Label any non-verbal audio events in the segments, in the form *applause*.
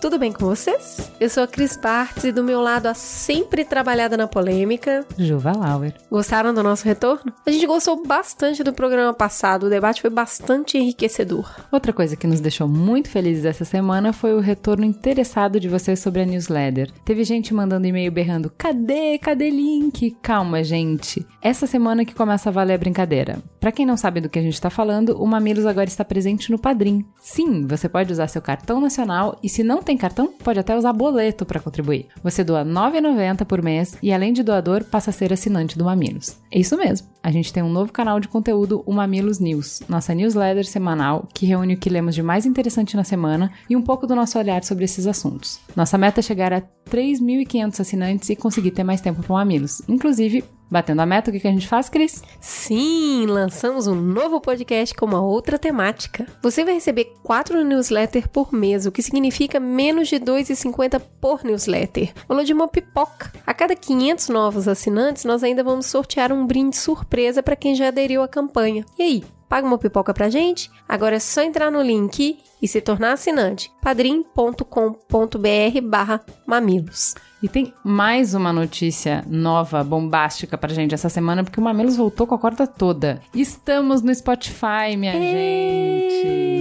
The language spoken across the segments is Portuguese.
tudo bem com vocês? Eu sou a Cris Partes e do meu lado a sempre trabalhada na polêmica, Juva Lauer. Gostaram do nosso retorno? A gente gostou bastante do programa passado, o debate foi bastante enriquecedor. Outra coisa que nos deixou muito felizes essa semana foi o retorno interessado de vocês sobre a newsletter. Teve gente mandando e-mail berrando: cadê, cadê link? Calma, gente. Essa semana que começa a valer a brincadeira. Para quem não sabe do que a gente tá falando, o Mamilos agora está presente no Padrim. Sim, você pode usar seu cartão nacional e se não tem cartão, pode até usar boleto para contribuir. Você doa R$ 9,90 por mês e além de doador, passa a ser assinante do Mamilos. É isso mesmo. A gente tem um novo canal de conteúdo, o Mamilos News, nossa newsletter semanal que reúne o que lemos de mais interessante na semana e um pouco do nosso olhar sobre esses assuntos. Nossa meta é chegar a 3.500 assinantes e conseguir ter mais tempo para o Mamilos. Inclusive, Batendo a meta, o que a gente faz, Cris? Sim, lançamos um novo podcast com uma outra temática. Você vai receber quatro newsletters por mês, o que significa menos de R$ 2,50 por newsletter. Valor de uma pipoca. A cada 500 novos assinantes, nós ainda vamos sortear um brinde surpresa para quem já aderiu à campanha. E aí, paga uma pipoca pra gente? Agora é só entrar no link e se tornar assinante. padrim.com.br barra mamilos. E tem mais uma notícia nova, bombástica pra gente essa semana, porque o Mamilos voltou com a corda toda. Estamos no Spotify, minha gente!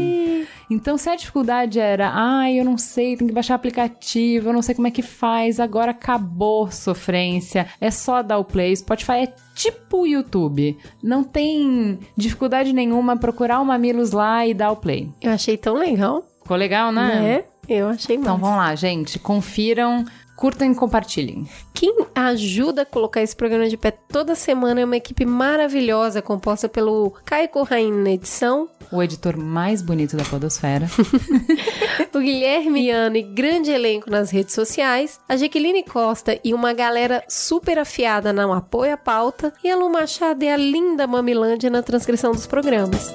Então, se a dificuldade era, ai, ah, eu não sei, tem que baixar aplicativo, eu não sei como é que faz, agora acabou sofrência, é só dar o play. Spotify é tipo o YouTube. Não tem dificuldade nenhuma procurar o Mamilos lá e dar o play. Eu achei tão legal. Ficou legal, né? É. Eu achei Então vamos lá, gente. Confiram curtam e compartilhem. Quem ajuda a colocar esse programa de pé toda semana é uma equipe maravilhosa, composta pelo Caio Corraine na edição. O editor mais bonito da podosfera. *laughs* o Guilherme e grande elenco nas redes sociais. A Jaqueline Costa e uma galera super afiada não apoia a pauta. E a Lu Machado é a linda Mamilândia na transcrição dos programas.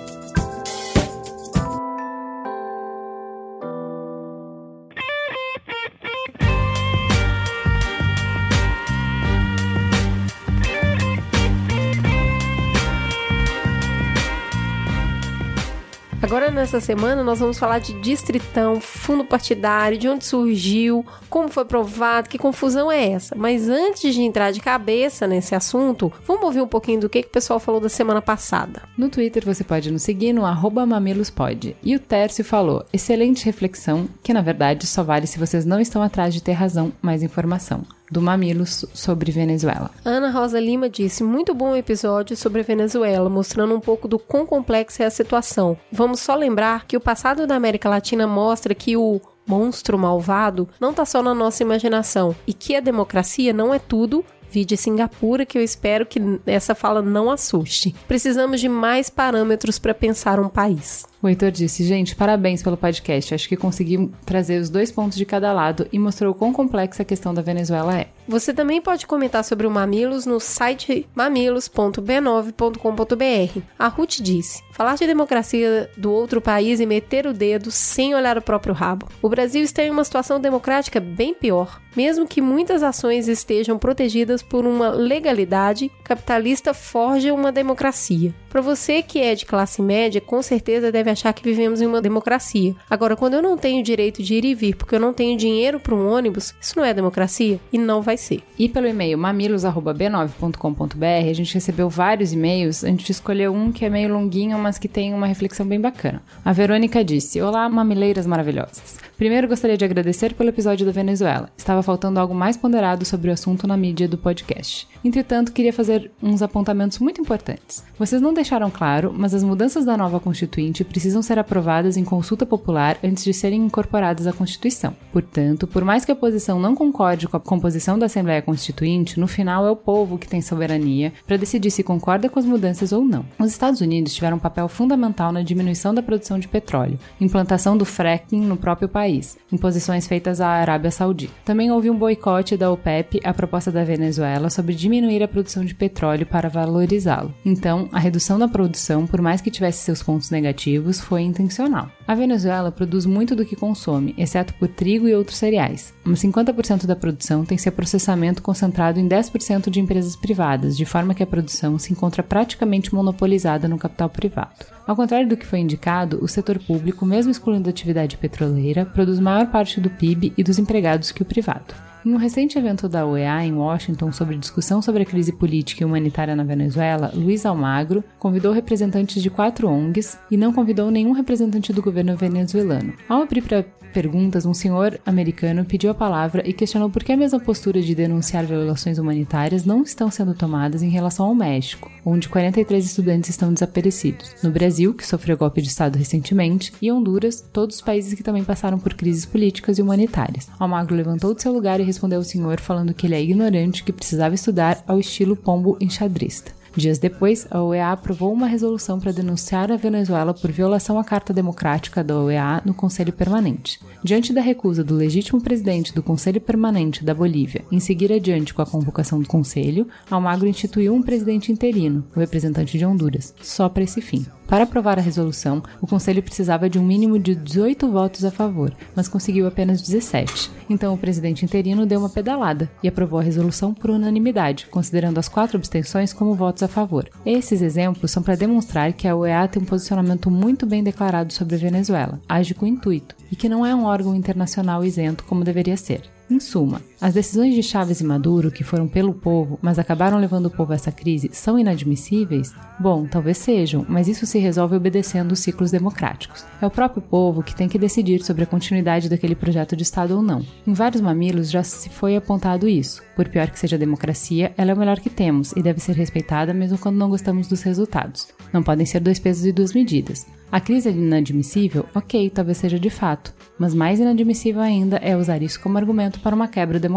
Agora, nessa semana, nós vamos falar de distritão, fundo partidário, de onde surgiu, como foi provado, que confusão é essa. Mas antes de entrar de cabeça nesse assunto, vamos ouvir um pouquinho do que, que o pessoal falou da semana passada. No Twitter você pode nos seguir no mamilospod. E o Tércio falou, excelente reflexão, que na verdade só vale se vocês não estão atrás de ter razão, mais informação do Mamilos sobre Venezuela. Ana Rosa Lima disse: muito bom episódio sobre Venezuela, mostrando um pouco do quão complexa é a situação. Vamos só lembrar que o passado da América Latina mostra que o monstro malvado não está só na nossa imaginação e que a democracia não é tudo, Vide Singapura, que eu espero que essa fala não assuste. Precisamos de mais parâmetros para pensar um país. O Heitor disse: Gente, parabéns pelo podcast. Acho que consegui trazer os dois pontos de cada lado e mostrou quão complexa a questão da Venezuela é. Você também pode comentar sobre o Mamilos no site mamilos.b9.com.br. A Ruth disse: Falar de democracia do outro país e meter o dedo sem olhar o próprio rabo. O Brasil está em uma situação democrática bem pior. Mesmo que muitas ações estejam protegidas por uma legalidade, capitalista forja uma democracia. Para você que é de classe média, com certeza deve achar que vivemos em uma democracia. Agora, quando eu não tenho direito de ir e vir porque eu não tenho dinheiro para um ônibus, isso não é democracia e não vai ser. E pelo e-mail mamilos@b9.com.br, a gente recebeu vários e-mails, a gente escolheu um que é meio longuinho, mas que tem uma reflexão bem bacana. A Verônica disse: "Olá, mamileiras maravilhosas. Primeiro, gostaria de agradecer pelo episódio da Venezuela. Estava faltando algo mais ponderado sobre o assunto na mídia do podcast. Entretanto, queria fazer uns apontamentos muito importantes. Vocês não deixaram claro, mas as mudanças da nova Constituinte precisam ser aprovadas em consulta popular antes de serem incorporadas à Constituição. Portanto, por mais que a oposição não concorde com a composição da Assembleia Constituinte, no final é o povo que tem soberania para decidir se concorda com as mudanças ou não. Os Estados Unidos tiveram um papel fundamental na diminuição da produção de petróleo, implantação do fracking no próprio país, imposições feitas à Arábia Saudita. Também houve um boicote da OPEP à proposta da Venezuela sobre diminuir a produção de petróleo para valorizá-lo. Então, a redução da produção, por mais que tivesse seus pontos negativos, foi intencional. A Venezuela produz muito do que consome, exceto por trigo e outros cereais. Mas 50% da produção tem seu processamento concentrado em 10% de empresas privadas, de forma que a produção se encontra praticamente monopolizada no capital privado. Ao contrário do que foi indicado, o setor público, mesmo excluindo a atividade petroleira, produz maior parte do PIB e dos empregados que o privado. Em um recente evento da OEA em Washington sobre discussão sobre a crise política e humanitária na Venezuela, Luiz Almagro convidou representantes de quatro ONGs e não convidou nenhum representante do governo venezuelano. Ao abrir para perguntas, um senhor americano pediu a palavra e questionou por que a mesma postura de denunciar violações humanitárias não estão sendo tomadas em relação ao México, onde 43 estudantes estão desaparecidos, no Brasil, que sofreu golpe de Estado recentemente, e Honduras, todos os países que também passaram por crises políticas e humanitárias. Almagro levantou de seu lugar e respondeu ao senhor falando que ele é ignorante que precisava estudar ao estilo pombo enxadrista. Dias depois, a OEA aprovou uma resolução para denunciar a Venezuela por violação à Carta Democrática da OEA no Conselho Permanente. Diante da recusa do legítimo presidente do Conselho Permanente da Bolívia em seguir adiante com a convocação do Conselho, Almagro instituiu um presidente interino, o representante de Honduras, só para esse fim. Para aprovar a resolução, o Conselho precisava de um mínimo de 18 votos a favor, mas conseguiu apenas 17. Então o presidente interino deu uma pedalada e aprovou a resolução por unanimidade, considerando as quatro abstenções como votos a favor. Esses exemplos são para demonstrar que a OEA tem um posicionamento muito bem declarado sobre a Venezuela, age com intuito, e que não é um órgão internacional isento como deveria ser. Em suma, as decisões de Chaves e Maduro, que foram pelo povo, mas acabaram levando o povo a essa crise, são inadmissíveis? Bom, talvez sejam, mas isso se resolve obedecendo os ciclos democráticos. É o próprio povo que tem que decidir sobre a continuidade daquele projeto de Estado ou não. Em vários mamilos já se foi apontado isso. Por pior que seja a democracia, ela é o melhor que temos e deve ser respeitada mesmo quando não gostamos dos resultados. Não podem ser dois pesos e duas medidas. A crise é inadmissível? Ok, talvez seja de fato, mas mais inadmissível ainda é usar isso como argumento para uma quebra democrática.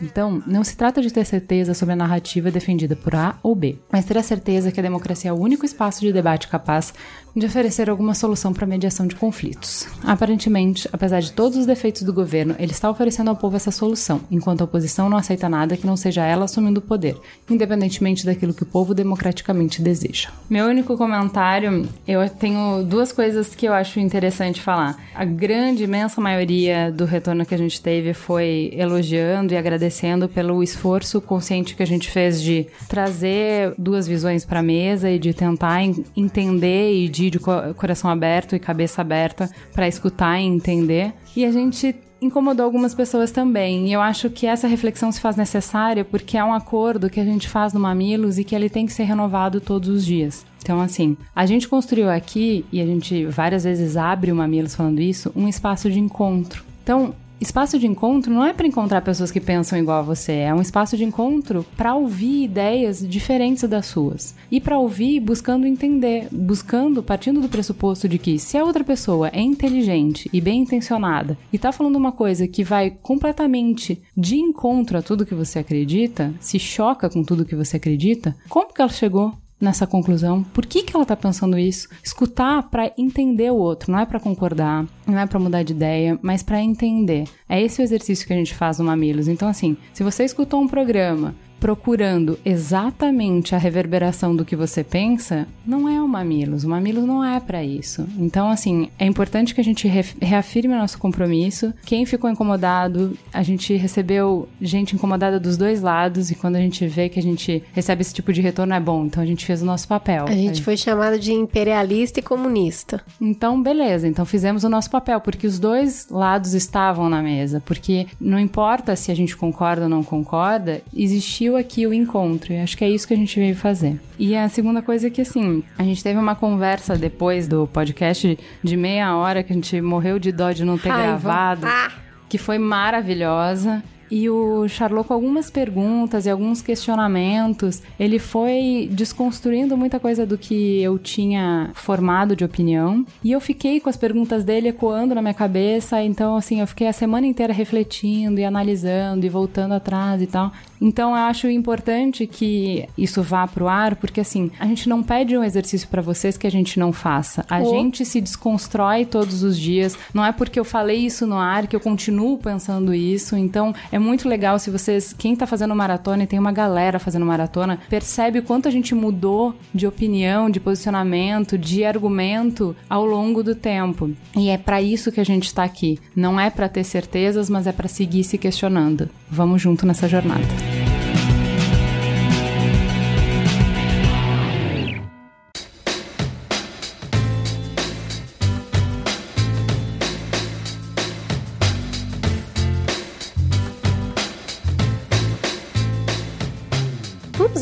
Então, não se trata de ter certeza sobre a narrativa defendida por A ou B, mas ter a certeza que a democracia é o único espaço de debate capaz de oferecer alguma solução para mediação de conflitos. Aparentemente, apesar de todos os defeitos do governo, ele está oferecendo ao povo essa solução, enquanto a oposição não aceita nada que não seja ela assumindo o poder, independentemente daquilo que o povo democraticamente deseja. Meu único comentário, eu tenho duas coisas que eu acho interessante falar. A grande, imensa maioria do retorno que a gente teve foi elogiando e agradecendo pelo esforço consciente que a gente fez de trazer duas visões para a mesa e de tentar entender e de de coração aberto e cabeça aberta para escutar e entender. E a gente incomodou algumas pessoas também. E eu acho que essa reflexão se faz necessária porque é um acordo que a gente faz no Mamilos e que ele tem que ser renovado todos os dias. Então, assim, a gente construiu aqui, e a gente várias vezes abre o Mamilos falando isso, um espaço de encontro. Então, Espaço de encontro não é para encontrar pessoas que pensam igual a você, é um espaço de encontro para ouvir ideias diferentes das suas. E para ouvir buscando entender, buscando, partindo do pressuposto de que se a outra pessoa é inteligente e bem intencionada e tá falando uma coisa que vai completamente de encontro a tudo que você acredita, se choca com tudo que você acredita, como que ela chegou nessa conclusão. Por que, que ela está pensando isso? Escutar para entender o outro, não é para concordar, não é para mudar de ideia, mas para entender. É esse o exercício que a gente faz no Mamilos. Então, assim, se você escutou um programa procurando exatamente a reverberação do que você pensa, não é o Mamilos. O Mamilos não é para isso. Então, assim, é importante que a gente reafirme o nosso compromisso. Quem ficou incomodado, a gente recebeu gente incomodada dos dois lados e quando a gente vê que a gente recebe esse tipo de retorno é bom. Então a gente fez o nosso papel. A gente foi chamado de imperialista e comunista. Então, beleza. Então fizemos o nosso papel porque os dois lados estavam na mesa. Porque não importa se a gente concorda ou não concorda, existia permitiu aqui o encontro. E acho que é isso que a gente veio fazer. E a segunda coisa é que, assim, a gente teve uma conversa depois do podcast de meia hora que a gente morreu de dó de não ter gravado. Ah. Que foi maravilhosa. E o Charlot, com algumas perguntas e alguns questionamentos, ele foi desconstruindo muita coisa do que eu tinha formado de opinião. E eu fiquei com as perguntas dele ecoando na minha cabeça. Então, assim, eu fiquei a semana inteira refletindo e analisando e voltando atrás e tal. Então, eu acho importante que isso vá pro ar, porque, assim, a gente não pede um exercício para vocês que a gente não faça. A Oh. gente se desconstrói todos os dias. Não é porque eu falei isso no ar que eu continuo pensando isso. Então, é muito legal se vocês, quem tá fazendo maratona e tem uma galera fazendo maratona, percebe o quanto a gente mudou de opinião, de posicionamento, de argumento ao longo do tempo. E é para isso que a gente tá aqui. Não é para ter certezas, mas é para seguir se questionando. Vamos junto nessa jornada.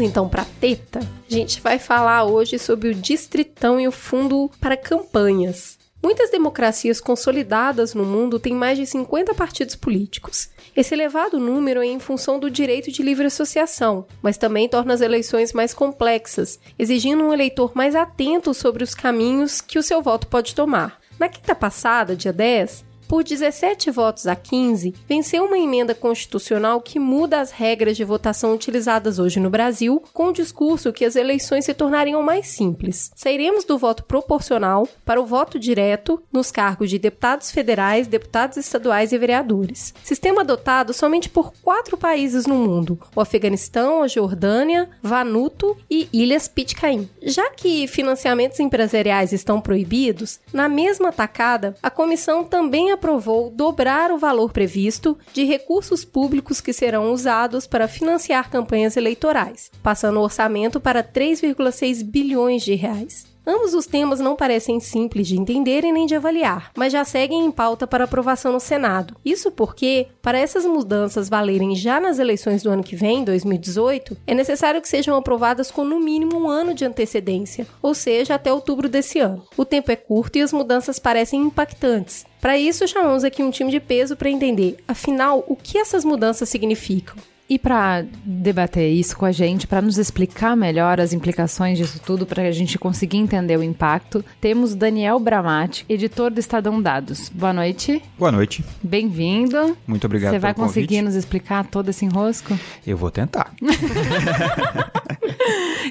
Então pra teta? A gente vai falar hoje sobre o Distritão e o Fundo para Campanhas. Muitas democracias consolidadas no mundo têm mais de 50 partidos políticos. Esse elevado número é em função do direito de livre associação, mas também torna as eleições mais complexas, exigindo um eleitor mais atento sobre os caminhos que o seu voto pode tomar. Na quinta passada, dia 10, por 17 votos a 15, venceu uma emenda constitucional que muda as regras de votação utilizadas hoje no Brasil, com o discurso que as eleições se tornariam mais simples. Sairemos do voto proporcional para o voto direto nos cargos de deputados federais, deputados estaduais e vereadores. Sistema adotado somente por quatro países no mundo: o Afeganistão, a Jordânia, Vanuatu e Ilhas Pitcairn. Já que financiamentos empresariais estão proibidos, na mesma tacada, a comissão também aprovou dobrar o valor previsto de recursos públicos que serão usados para financiar campanhas eleitorais, passando o orçamento para 3,6 bilhões de reais. Ambos os temas não parecem simples de entender e nem de avaliar, mas já seguem em pauta para aprovação no Senado. Isso porque, para essas mudanças valerem já nas eleições do ano que vem, 2018, é necessário que sejam aprovadas com no mínimo um ano de antecedência, ou seja, até outubro desse ano. O tempo é curto e as mudanças parecem impactantes. Para isso, chamamos aqui um time de peso para entender, afinal, o que essas mudanças significam. E para debater isso com a gente, para nos explicar melhor as implicações disso tudo, para a gente conseguir entender o impacto, temos Daniel Bramati, editor do Estadão Dados. Boa noite. Boa noite. Bem-vindo. Muito obrigado Você vai conseguir convite. nos explicar todo esse enrosco? Eu vou tentar. *laughs*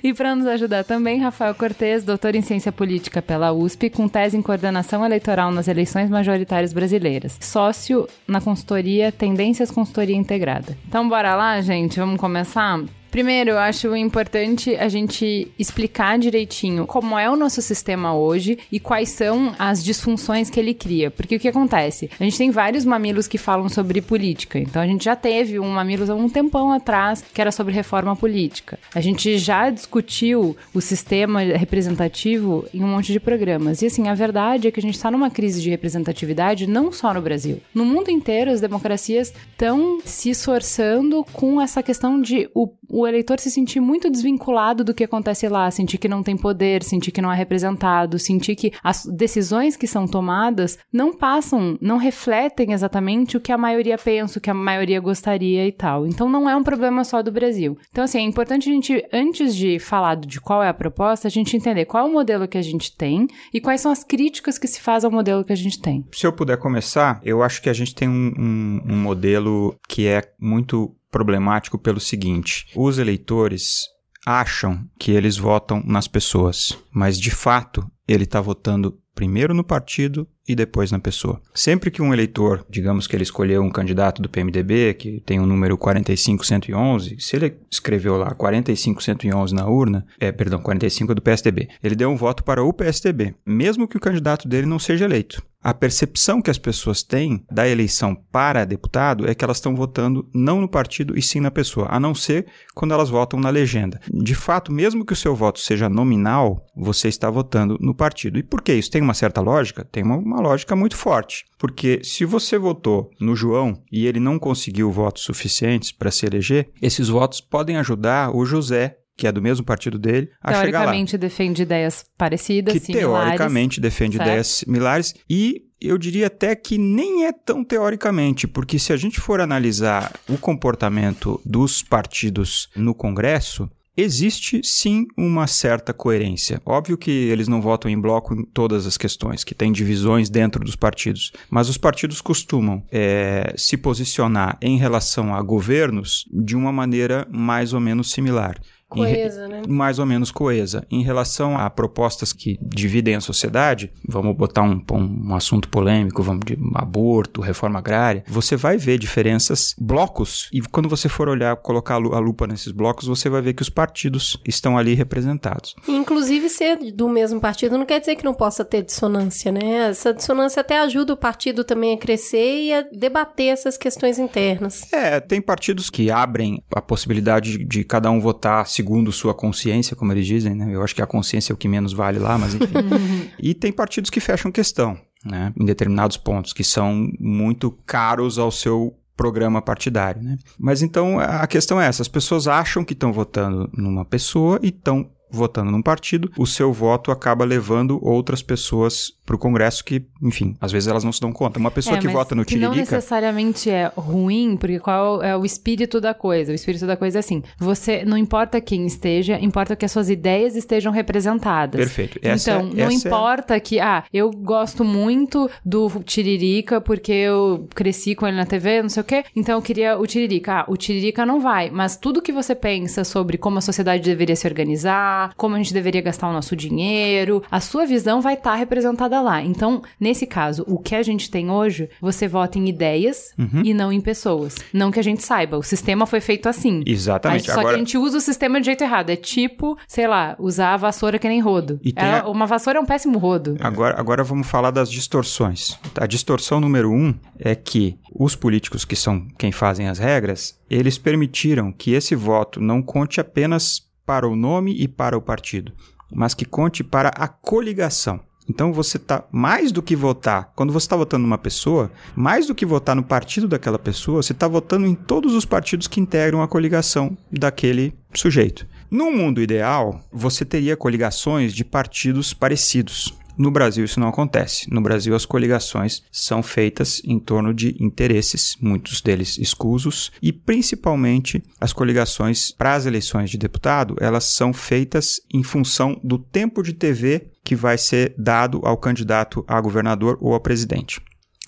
E para nos ajudar também, Rafael Cortes, doutor em Ciência Política pela USP, com tese em coordenação eleitoral nas eleições majoritárias brasileiras. Sócio na consultoria Tendências Consultoria Integrada. Então, bora lá, gente? Vamos começar? Primeiro, eu acho importante a gente explicar direitinho como é o nosso sistema hoje e quais são as disfunções que ele cria. Porque o que acontece? A gente tem vários mamilos que falam sobre política. Então a gente já teve um mamilos há um tempão atrás que era sobre reforma política. A gente já discutiu o sistema representativo em um monte de programas. E assim, a verdade é que a gente está numa crise de representatividade não só no Brasil. No mundo inteiro, as democracias estão se esforçando com essa questão de o, o eleitor se sentir muito desvinculado do que acontece lá, sentir que não tem poder, sentir que não é representado, sentir que as decisões que são tomadas não passam, não refletem exatamente o que a maioria pensa, o que a maioria gostaria e tal. Então não é um problema só do Brasil. Então, assim, é importante a gente, antes de falar de qual é a proposta, a gente entender qual é o modelo que a gente tem e quais são as críticas que se faz ao modelo que a gente tem. Se eu puder começar, eu acho que a gente tem um, um- um modelo que é muito problemático pelo seguinte: os eleitores acham que eles votam nas pessoas, mas de fato ele está votando primeiro no partido e depois na pessoa. Sempre que um eleitor, digamos que ele escolheu um candidato do PMDB, que tem o número 45111, se ele escreveu lá 45111 na urna, é, perdão, 45 é do PSDB, ele deu um voto para o PSDB, mesmo que o candidato dele não seja eleito. A percepção que as pessoas têm da eleição para deputado é que elas estão votando não no partido e sim na pessoa, a não ser quando elas votam na legenda. De fato, mesmo que o seu voto seja nominal, você está votando no partido. E por que isso? Tem uma certa lógica? Tem uma, uma lógica muito forte. Porque se você votou no João e ele não conseguiu votos suficientes para se eleger, esses votos podem ajudar o José que é do mesmo partido dele, a chegar lá. Teoricamente defende ideias parecidas, Que similares. teoricamente defende certo. ideias similares e eu diria até que nem é tão teoricamente, porque se a gente for analisar o comportamento dos partidos no Congresso, Existe sim uma certa coerência. Óbvio que eles não votam em bloco em todas as questões, que tem divisões dentro dos partidos, mas os partidos costumam é, se posicionar em relação a governos de uma maneira mais ou menos similar. Coesa, né? mais ou menos coesa. Em relação a propostas que dividem a sociedade, vamos botar um, um, assunto polêmico, vamos de aborto, reforma agrária, você vai ver diferenças, blocos, e quando você for olhar, colocar a lu- a lupa nesses blocos, você vai ver que os partidos estão ali representados. Inclusive, ser do mesmo partido não quer dizer que não possa ter dissonância, né? Essa dissonância até ajuda o partido também a crescer e a debater essas questões internas. É, tem partidos que abrem a possibilidade de, de cada um votar segundo sua consciência, como eles dizem, né? Eu acho que a consciência é o que menos vale lá, mas enfim. *laughs* e tem partidos que fecham questão, né? Em determinados pontos, que são muito caros ao seu programa partidário, né? Mas então a questão é essa: as pessoas acham que estão votando numa pessoa e estão votando num partido, o seu voto acaba levando outras pessoas para o Congresso que, enfim, às vezes elas não se dão conta. Uma pessoa É, que vota no que não Tiririca... necessariamente é ruim, porque qual é o espírito da coisa? O espírito da coisa é assim: você não importa quem esteja, importa que as suas ideias estejam representadas. Perfeito. Essa então, é- não é- importa que, ah, eu gosto muito do Tiririca porque eu cresci com ele na TV, não sei o quê, então eu queria o Tiririca. Ah, o Tiririca não vai, mas tudo que você pensa sobre como a sociedade deveria se organizar, como a gente deveria gastar o nosso dinheiro, a sua visão vai estar representada lá. Então, nesse caso, o que a gente tem hoje, você vota em ideias Uhum. e não em pessoas. Não que a gente saiba, o sistema foi feito assim. Exatamente. Só Agora- que a gente usa o sistema de jeito errado. É tipo, sei lá, usar a vassoura que nem rodo. É, a- Uma vassoura é um péssimo rodo. Agora, agora vamos falar das distorções. A distorção número um é que os políticos que são quem fazem as regras, eles permitiram que esse voto não conte apenas para o nome e para o partido, mas que conte para a coligação. Então você tá mais do que votar, quando você está votando numa pessoa, mais do que votar no partido daquela pessoa, você está votando em todos os partidos que integram a coligação daquele sujeito. No mundo ideal, você teria coligações de partidos parecidos. No Brasil isso não acontece. No Brasil as coligações são feitas em torno de interesses, muitos deles escusos, e principalmente as coligações para as eleições de deputado, elas são feitas em função do tempo de TV que vai ser dado ao candidato a governador ou a presidente.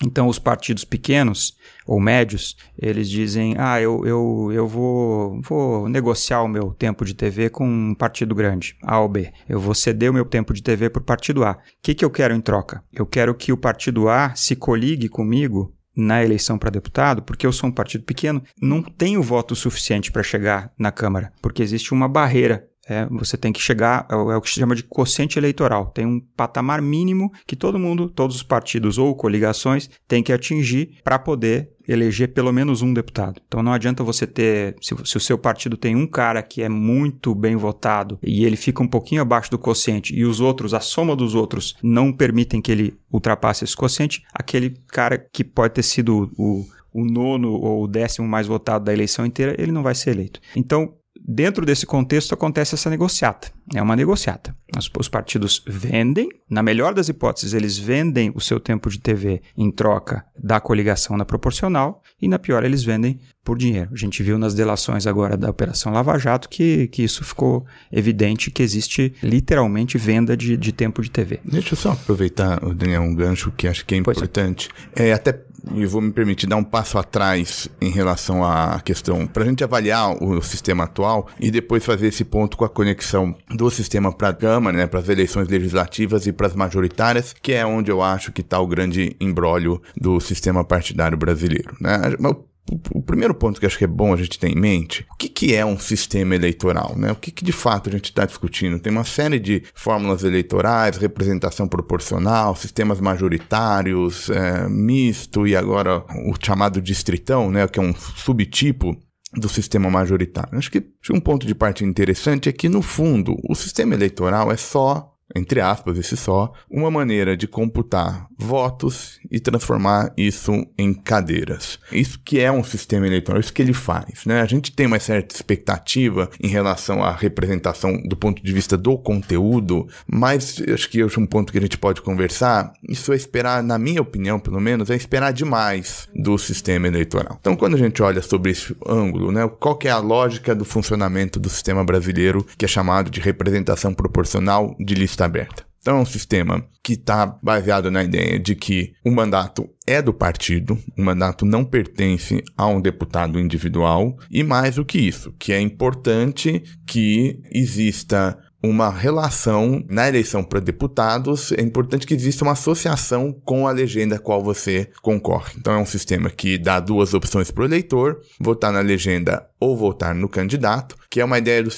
Então, os partidos pequenos ou médios, eles dizem: ah, eu, eu, eu vou, vou negociar o meu tempo de TV com um partido grande, A ou B. Eu vou ceder o meu tempo de TV para o partido A. O que, que eu quero em troca? Eu quero que o partido A se coligue comigo na eleição para deputado, porque eu sou um partido pequeno, não tenho voto suficiente para chegar na Câmara, porque existe uma barreira é, você tem que chegar, é o, é o que se chama de quociente eleitoral. Tem um patamar mínimo que todo mundo, todos os partidos ou coligações têm que atingir para poder eleger pelo menos um deputado. Então não adianta você ter, se, se, o seu partido tem um cara que é muito bem votado e ele fica um pouquinho abaixo do quociente e os outros, a soma dos outros, não permitem que ele ultrapasse esse quociente, aquele cara que pode ter sido o, o nono ou o décimo mais votado da eleição inteira, ele não vai ser eleito. Então, Dentro desse contexto acontece essa negociata. É uma negociata. Os, os, partidos vendem, na melhor das hipóteses, eles vendem o seu tempo de TV em troca da coligação na proporcional, e na pior, eles vendem por dinheiro. A gente viu nas delações agora da Operação Lava Jato que, que isso ficou evidente que existe literalmente venda de, de tempo de TV. Deixa eu só aproveitar, Daniel, um gancho que acho que é importante. É, até e vou me permitir dar um passo atrás em relação à questão, para a gente avaliar o sistema atual e depois fazer esse ponto com a conexão do sistema para a Câmara, né, para as eleições legislativas e para as majoritárias, que é onde eu acho que está o grande embrólio do sistema partidário brasileiro. Né? O primeiro ponto que acho que é bom a gente ter em mente, o que, que é um sistema eleitoral, né? O que, que de fato a gente está discutindo? Tem uma série de fórmulas eleitorais, representação proporcional, sistemas majoritários, é, misto e agora o chamado distritão, né? Que é um subtipo do sistema majoritário. Acho que, acho que um ponto de partida interessante é que, no fundo, o sistema eleitoral é só entre aspas, esse só, uma maneira de computar votos e transformar isso em cadeiras. Isso que é um sistema eleitoral, isso que ele faz, né? A gente tem uma certa expectativa em relação à representação do ponto de vista do conteúdo, mas acho que é um ponto que a gente pode conversar, isso é esperar, na minha opinião, pelo menos, é esperar demais do sistema eleitoral. Então, quando a gente olha sobre esse ângulo, né, qual que é a lógica do funcionamento do sistema brasileiro, que é chamado de representação proporcional de aberta. Então é um sistema que está baseado na ideia de que o mandato é do partido, o mandato não pertence a um deputado individual, e mais do que isso, que é importante que exista uma relação na eleição para deputados, é importante que exista uma associação com a legenda a qual você concorre. Então é um sistema que dá duas opções para o eleitor, votar na legenda ou votar no candidato, que é uma ideia do,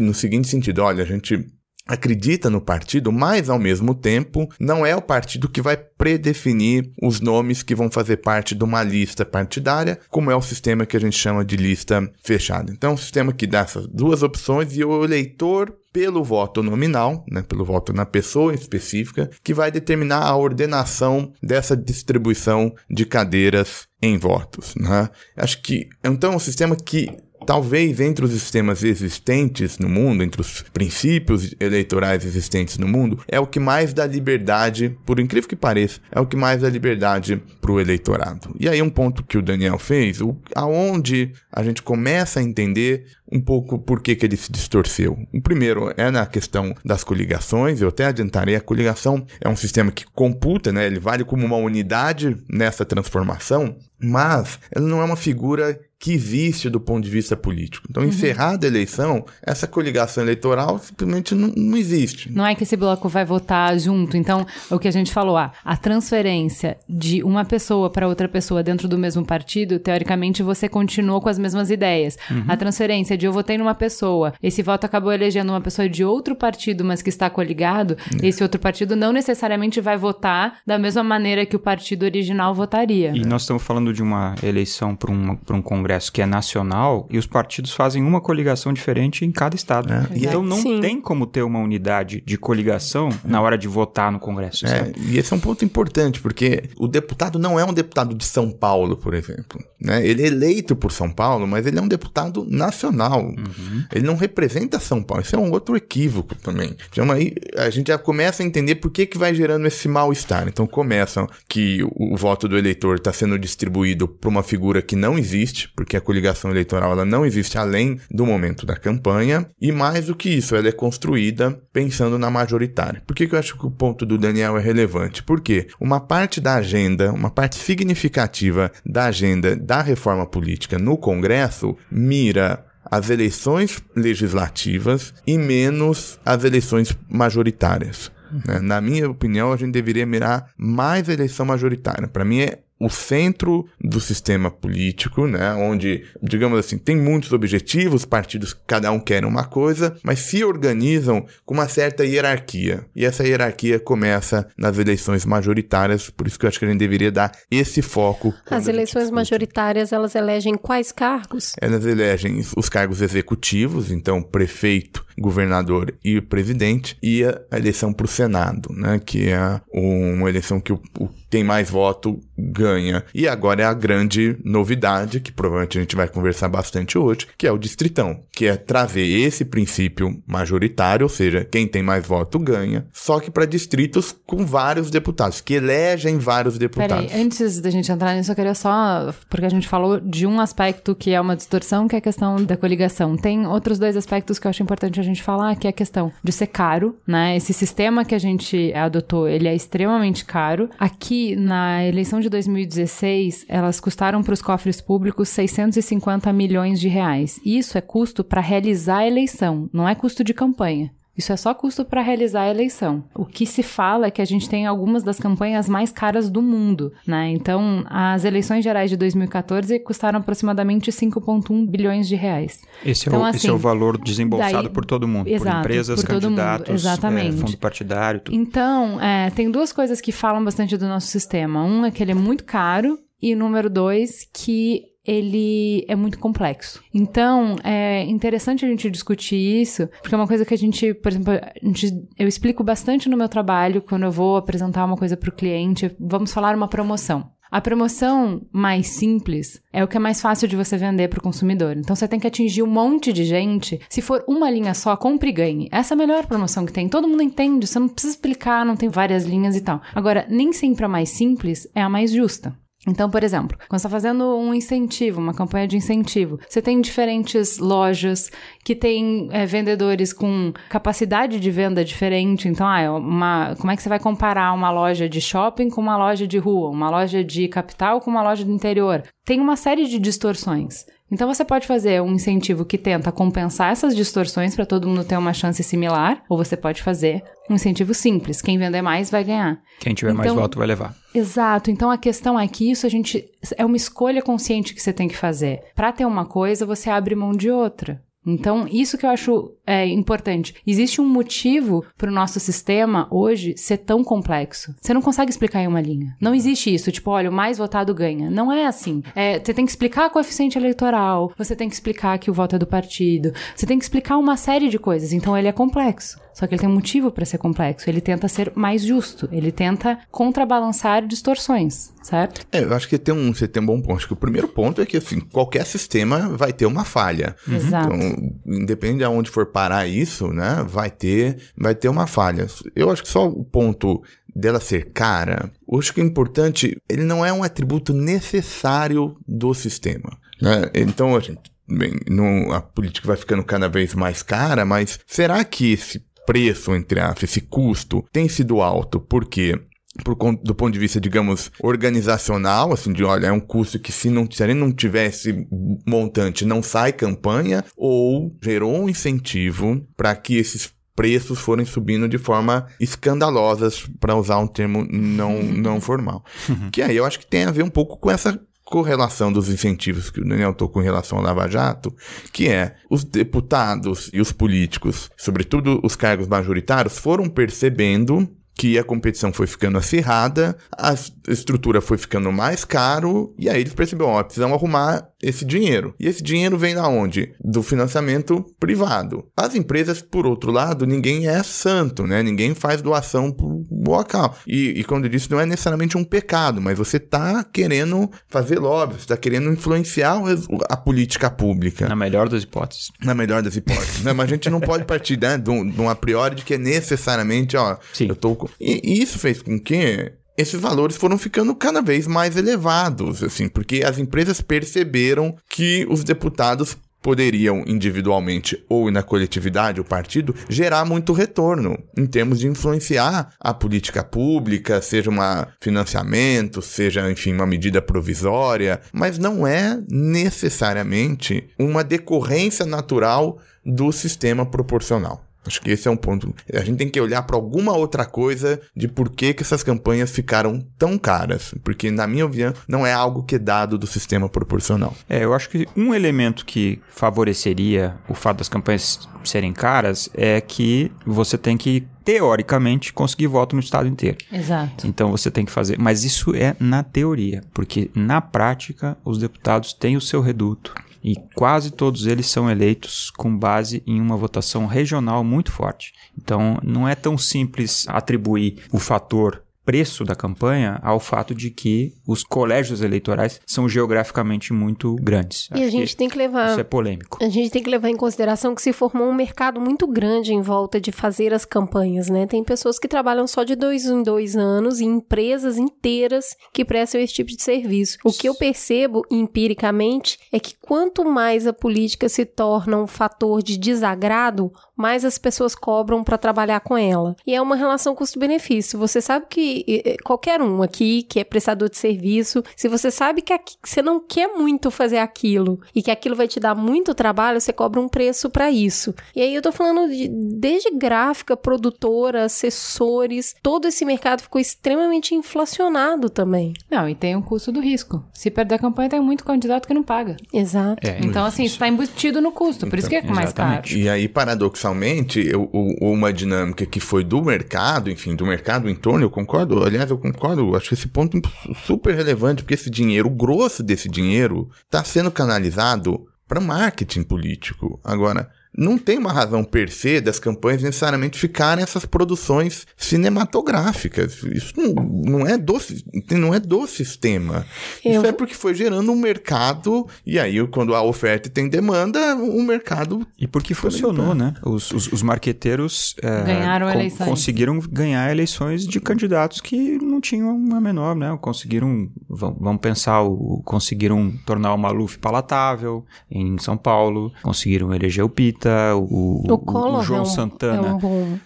no seguinte sentido, olha, a gente acredita no partido, mas ao mesmo tempo não é o partido que vai predefinir os nomes que vão fazer parte de uma lista partidária, como é o sistema que a gente chama de lista fechada. Então, é um sistema que dá essas duas opções e o eleitor pelo voto nominal, né, pelo voto na pessoa específica, que vai determinar a ordenação dessa distribuição de cadeiras em votos. Né? Acho que então é um sistema que talvez entre os sistemas existentes no mundo, entre os princípios eleitorais existentes no mundo, é o que mais dá liberdade, por incrível que pareça, é o que mais dá liberdade para o eleitorado. E aí um ponto que o Daniel fez, o, aonde a gente começa a entender um pouco por que, que ele se distorceu. O primeiro é na questão das coligações, eu até adiantarei, a coligação é um sistema que computa, né, ele vale como uma unidade nessa transformação, mas ela não é uma figura que existe do ponto de vista político. Então, uhum. encerrada a eleição, essa coligação eleitoral simplesmente não, não, existe. Não é que esse bloco vai votar junto. Então, o que a gente falou, ah, a transferência de uma pessoa para outra pessoa dentro do mesmo partido, teoricamente você continuou com as mesmas ideias. Uhum. A transferência de eu votei numa pessoa, esse voto acabou elegendo uma pessoa de outro partido, mas que está coligado, uhum. esse outro partido não necessariamente vai votar da mesma maneira que o partido original votaria. E nós estamos falando de uma eleição para um, um congresso Congresso que é nacional e os partidos fazem uma coligação diferente em cada estado. É. Então não Sim. tem como ter uma unidade de coligação é. na hora de votar no Congresso. É, e esse é um ponto importante, porque o deputado não é um deputado de São Paulo, por exemplo. Né? Ele é eleito por São Paulo, mas ele é um deputado nacional. Uhum. Ele não representa São Paulo. Isso é um outro equívoco também. Então aí a gente já começa a entender por que, que vai gerando esse mal-estar. Então começa que o, o voto do eleitor está sendo distribuído para uma figura que não existe, porque a coligação eleitoral ela não existe além do momento da campanha, e mais do que isso, ela é construída pensando na majoritária. Por que, que eu acho que o ponto do Daniel é relevante? Porque uma parte da agenda, uma parte significativa da agenda da reforma política no Congresso mira as eleições legislativas e menos as eleições majoritárias. Né? Na minha opinião, a gente deveria mirar mais a eleição majoritária. Para mim, é o centro do sistema político, né, onde, digamos assim, tem muitos objetivos, partidos cada um quer uma coisa, mas se organizam com uma certa hierarquia. E essa hierarquia começa nas eleições majoritárias, por isso que eu acho que a gente deveria dar esse foco. As eleições majoritárias, elas elegem quais cargos? Elas elegem os cargos executivos, então prefeito, governador e presidente, e a eleição para o Senado, né, que é uma eleição que o, o tem mais voto ganha. E agora é a grande novidade, que provavelmente a gente vai conversar bastante hoje, que é o distritão, que é trazer esse princípio majoritário, ou seja, quem tem mais voto ganha, só que para distritos com vários deputados, que elegem vários deputados. Peraí, antes da gente entrar nisso, eu queria só, porque a gente falou de um aspecto que é uma distorção, que é a questão da coligação. Tem outros dois aspectos que eu acho importante a gente falar, que é a questão de ser caro, né? Esse sistema que a gente adotou, ele é extremamente caro. Aqui na eleição de 2016, elas custaram para os cofres públicos 650 milhões de reais. Isso é custo para realizar a eleição, não é custo de campanha. Isso é só custo para realizar a eleição. O que se fala é que a gente tem algumas das campanhas mais caras do mundo, né? Então, as eleições gerais de 2014 custaram aproximadamente 5,1 bilhões de reais. Esse, então, é, o, assim, esse é o valor desembolsado daí, por todo mundo, exato, por empresas, por candidatos, mundo, exatamente. É, fundo partidário, tudo. Então, é, tem duas coisas que falam bastante do nosso sistema. Um é que ele é muito caro e número dois, que ele é muito complexo. Então, é interessante a gente discutir isso, porque é uma coisa que a gente, por exemplo, gente, eu explico bastante no meu trabalho quando eu vou apresentar uma coisa para o cliente. Vamos falar uma promoção. A promoção mais simples é o que é mais fácil de você vender para o consumidor. Então você tem que atingir um monte de gente. Se for uma linha só, compre e ganhe. Essa é a melhor promoção que tem. Todo mundo entende, você não precisa explicar, não tem várias linhas e tal. Agora, nem sempre a mais simples é a mais justa. Então, por exemplo, quando está fazendo um incentivo, uma campanha de incentivo, você tem diferentes lojas que têm é, vendedores com capacidade de venda diferente. Então, ah, é uma, como é que você vai comparar uma loja de shopping com uma loja de rua, uma loja de capital com uma loja do interior? Tem uma série de distorções. Então você pode fazer um incentivo que tenta compensar essas distorções para todo mundo ter uma chance similar, ou você pode fazer um incentivo simples. Quem vender mais vai ganhar. Quem tiver então, mais voto vai levar. Exato. Então a questão é que isso a gente é uma escolha consciente que você tem que fazer. Para ter uma coisa, você abre mão de outra. Então, isso que eu acho é, importante. Existe um motivo para o nosso sistema hoje ser tão complexo. Você não consegue explicar em uma linha. Não existe isso, tipo, olha, o mais votado ganha. Não é assim. É, você tem que explicar coeficiente eleitoral, você tem que explicar que o voto é do partido, você tem que explicar uma série de coisas. Então, ele é complexo. Só que ele tem um motivo para ser complexo. Ele tenta ser mais justo. Ele tenta contrabalançar distorções, certo? É, eu acho que tem um, você tem um bom ponto. Acho que o primeiro ponto é que, assim, qualquer sistema vai ter uma falha. Exato. Então, independente de onde for parar isso, né, vai ter, vai ter uma falha. Eu acho que só o ponto dela ser cara, eu acho que é importante, ele não é um atributo necessário do sistema. Né? Então, a gente bem, não, a política vai ficando cada vez mais cara, mas será que esse preço, entre aspas, esse custo, tem sido alto porque por, do ponto de vista, digamos, organizacional, assim, de olha, é um custo que se não, se não tivesse montante, não sai campanha, ou gerou um incentivo para que esses preços forem subindo de forma escandalosa, para usar um termo não, não *laughs* formal. que aí eu acho que tem a ver um pouco com essa correlação dos incentivos que o Daniel tocou em relação ao Lava Jato, que é os deputados e os políticos, sobretudo os cargos majoritários, foram percebendo que a competição foi ficando acirrada, a estrutura foi ficando mais caro, e aí eles perceberam, ó, precisamos arrumar esse dinheiro. E esse dinheiro vem da onde? Do financiamento privado. As empresas, por outro lado, ninguém é santo, né? Ninguém faz doação pro local. E, e quando eu disse, não é necessariamente um pecado, mas você tá querendo fazer lobby, você tá querendo influenciar a política pública. Na melhor das hipóteses. Na melhor das hipóteses. né? Mas a gente não pode partir né, de, um, de um a priori de que é necessariamente, ó, Sim. eu tô... E, e isso fez com que esses valores foram ficando cada vez mais elevados, assim, porque as empresas perceberam que os deputados poderiam individualmente ou na coletividade, o partido, gerar muito retorno em termos de influenciar a política pública, seja um financiamento, seja, enfim, uma medida provisória, mas não é necessariamente uma decorrência natural do sistema proporcional. Acho que esse é um ponto. A gente tem que olhar para alguma outra coisa de por que, que essas campanhas ficaram tão caras. Porque, na minha opinião, não é algo que é dado do sistema proporcional. É, eu acho que um elemento que favoreceria o fato das campanhas serem caras é que você tem que teoricamente conseguir voto no estado inteiro. Exato. Então você tem que fazer, mas isso é na teoria, porque na prática os deputados têm o seu reduto e quase todos eles são eleitos com base em uma votação regional muito forte. Então não é tão simples atribuir o fator preço da campanha ao fato de que os colégios eleitorais são geograficamente muito grandes. E Acho a gente tem que levar. Isso é polêmico. A gente tem que levar em consideração que se formou um mercado muito grande em volta de fazer as campanhas, né? Tem pessoas que trabalham só de dois em dois anos e empresas inteiras que prestam esse tipo de serviço. O que eu percebo empiricamente é que quanto mais a política se torna um fator de desagrado, mais as pessoas cobram para trabalhar com ela. E é uma relação custo-benefício. Você sabe que qualquer um aqui que é prestador de serviço, se você sabe que você não quer muito fazer aquilo e que aquilo vai te dar muito trabalho, você cobra um preço para isso. E aí eu tô falando de, desde gráfica, produtora, assessores, todo esse mercado ficou extremamente inflacionado também. Não, e tem o custo do risco. Se perder a campanha, tem muito candidato que não paga. Exato. É, então, assim, está embutido no custo, por então, isso que é então, mais caro. E aí, paradoxalmente, eu, uma dinâmica que foi do mercado, enfim, do mercado em torno, eu concordo, aliás, eu concordo, acho esse ponto é super relevante, porque esse dinheiro, o grosso desse dinheiro, está sendo canalizado para marketing político. Agora, não tem uma razão per se das campanhas necessariamente ficarem essas produções cinematográficas. Isso não, não, é, do, não é do sistema. Eu... Isso é porque foi gerando um mercado, e aí quando a oferta tem demanda, o mercado... E porque funcionou, né? Os, os, os marqueteiros é, Ganharam con eleições. conseguiram ganhar eleições de candidatos que não tinham uma menor, né? Conseguiram, vamos pensar, o, conseguiram tornar o Maluf palatável em São Paulo, conseguiram eleger o Pita, o, o, o João é um, Santana. É um bom...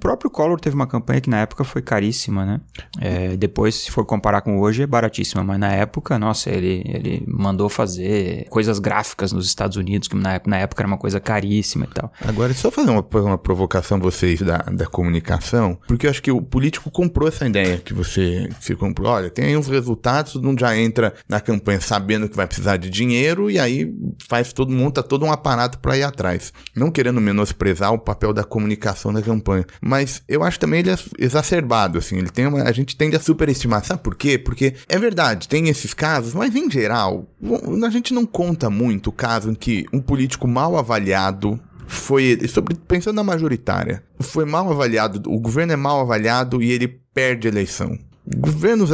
próprio Collor teve uma campanha que na época foi caríssima, né? É, depois, se for comparar com hoje, é baratíssima, mas na época, nossa, ele, ele mandou fazer coisas gráficas nos Estados Unidos, que na, na época era uma coisa caríssima e tal. Agora, só fazer uma, uma provocação vocês da, da comunicação, porque eu acho que o político comprou essa ideia que você se comprou. Olha, tem aí os resultados, mundo já entra na campanha sabendo que vai precisar de dinheiro e aí faz todo mundo, tá todo um aparato para ir atrás. Não querendo menosprezar o papel da comunicação da campanha, mas eu acho também ele é exacerbado, assim, ele tem uma, a gente tende a superestimar, sabe por quê? Porque é verdade, tem esses casos, mas em geral, a gente não conta muito o caso em que um político mal avaliado foi sobre pensando na majoritária, foi mal avaliado, o governo é mal avaliado e ele perde a eleição. Governos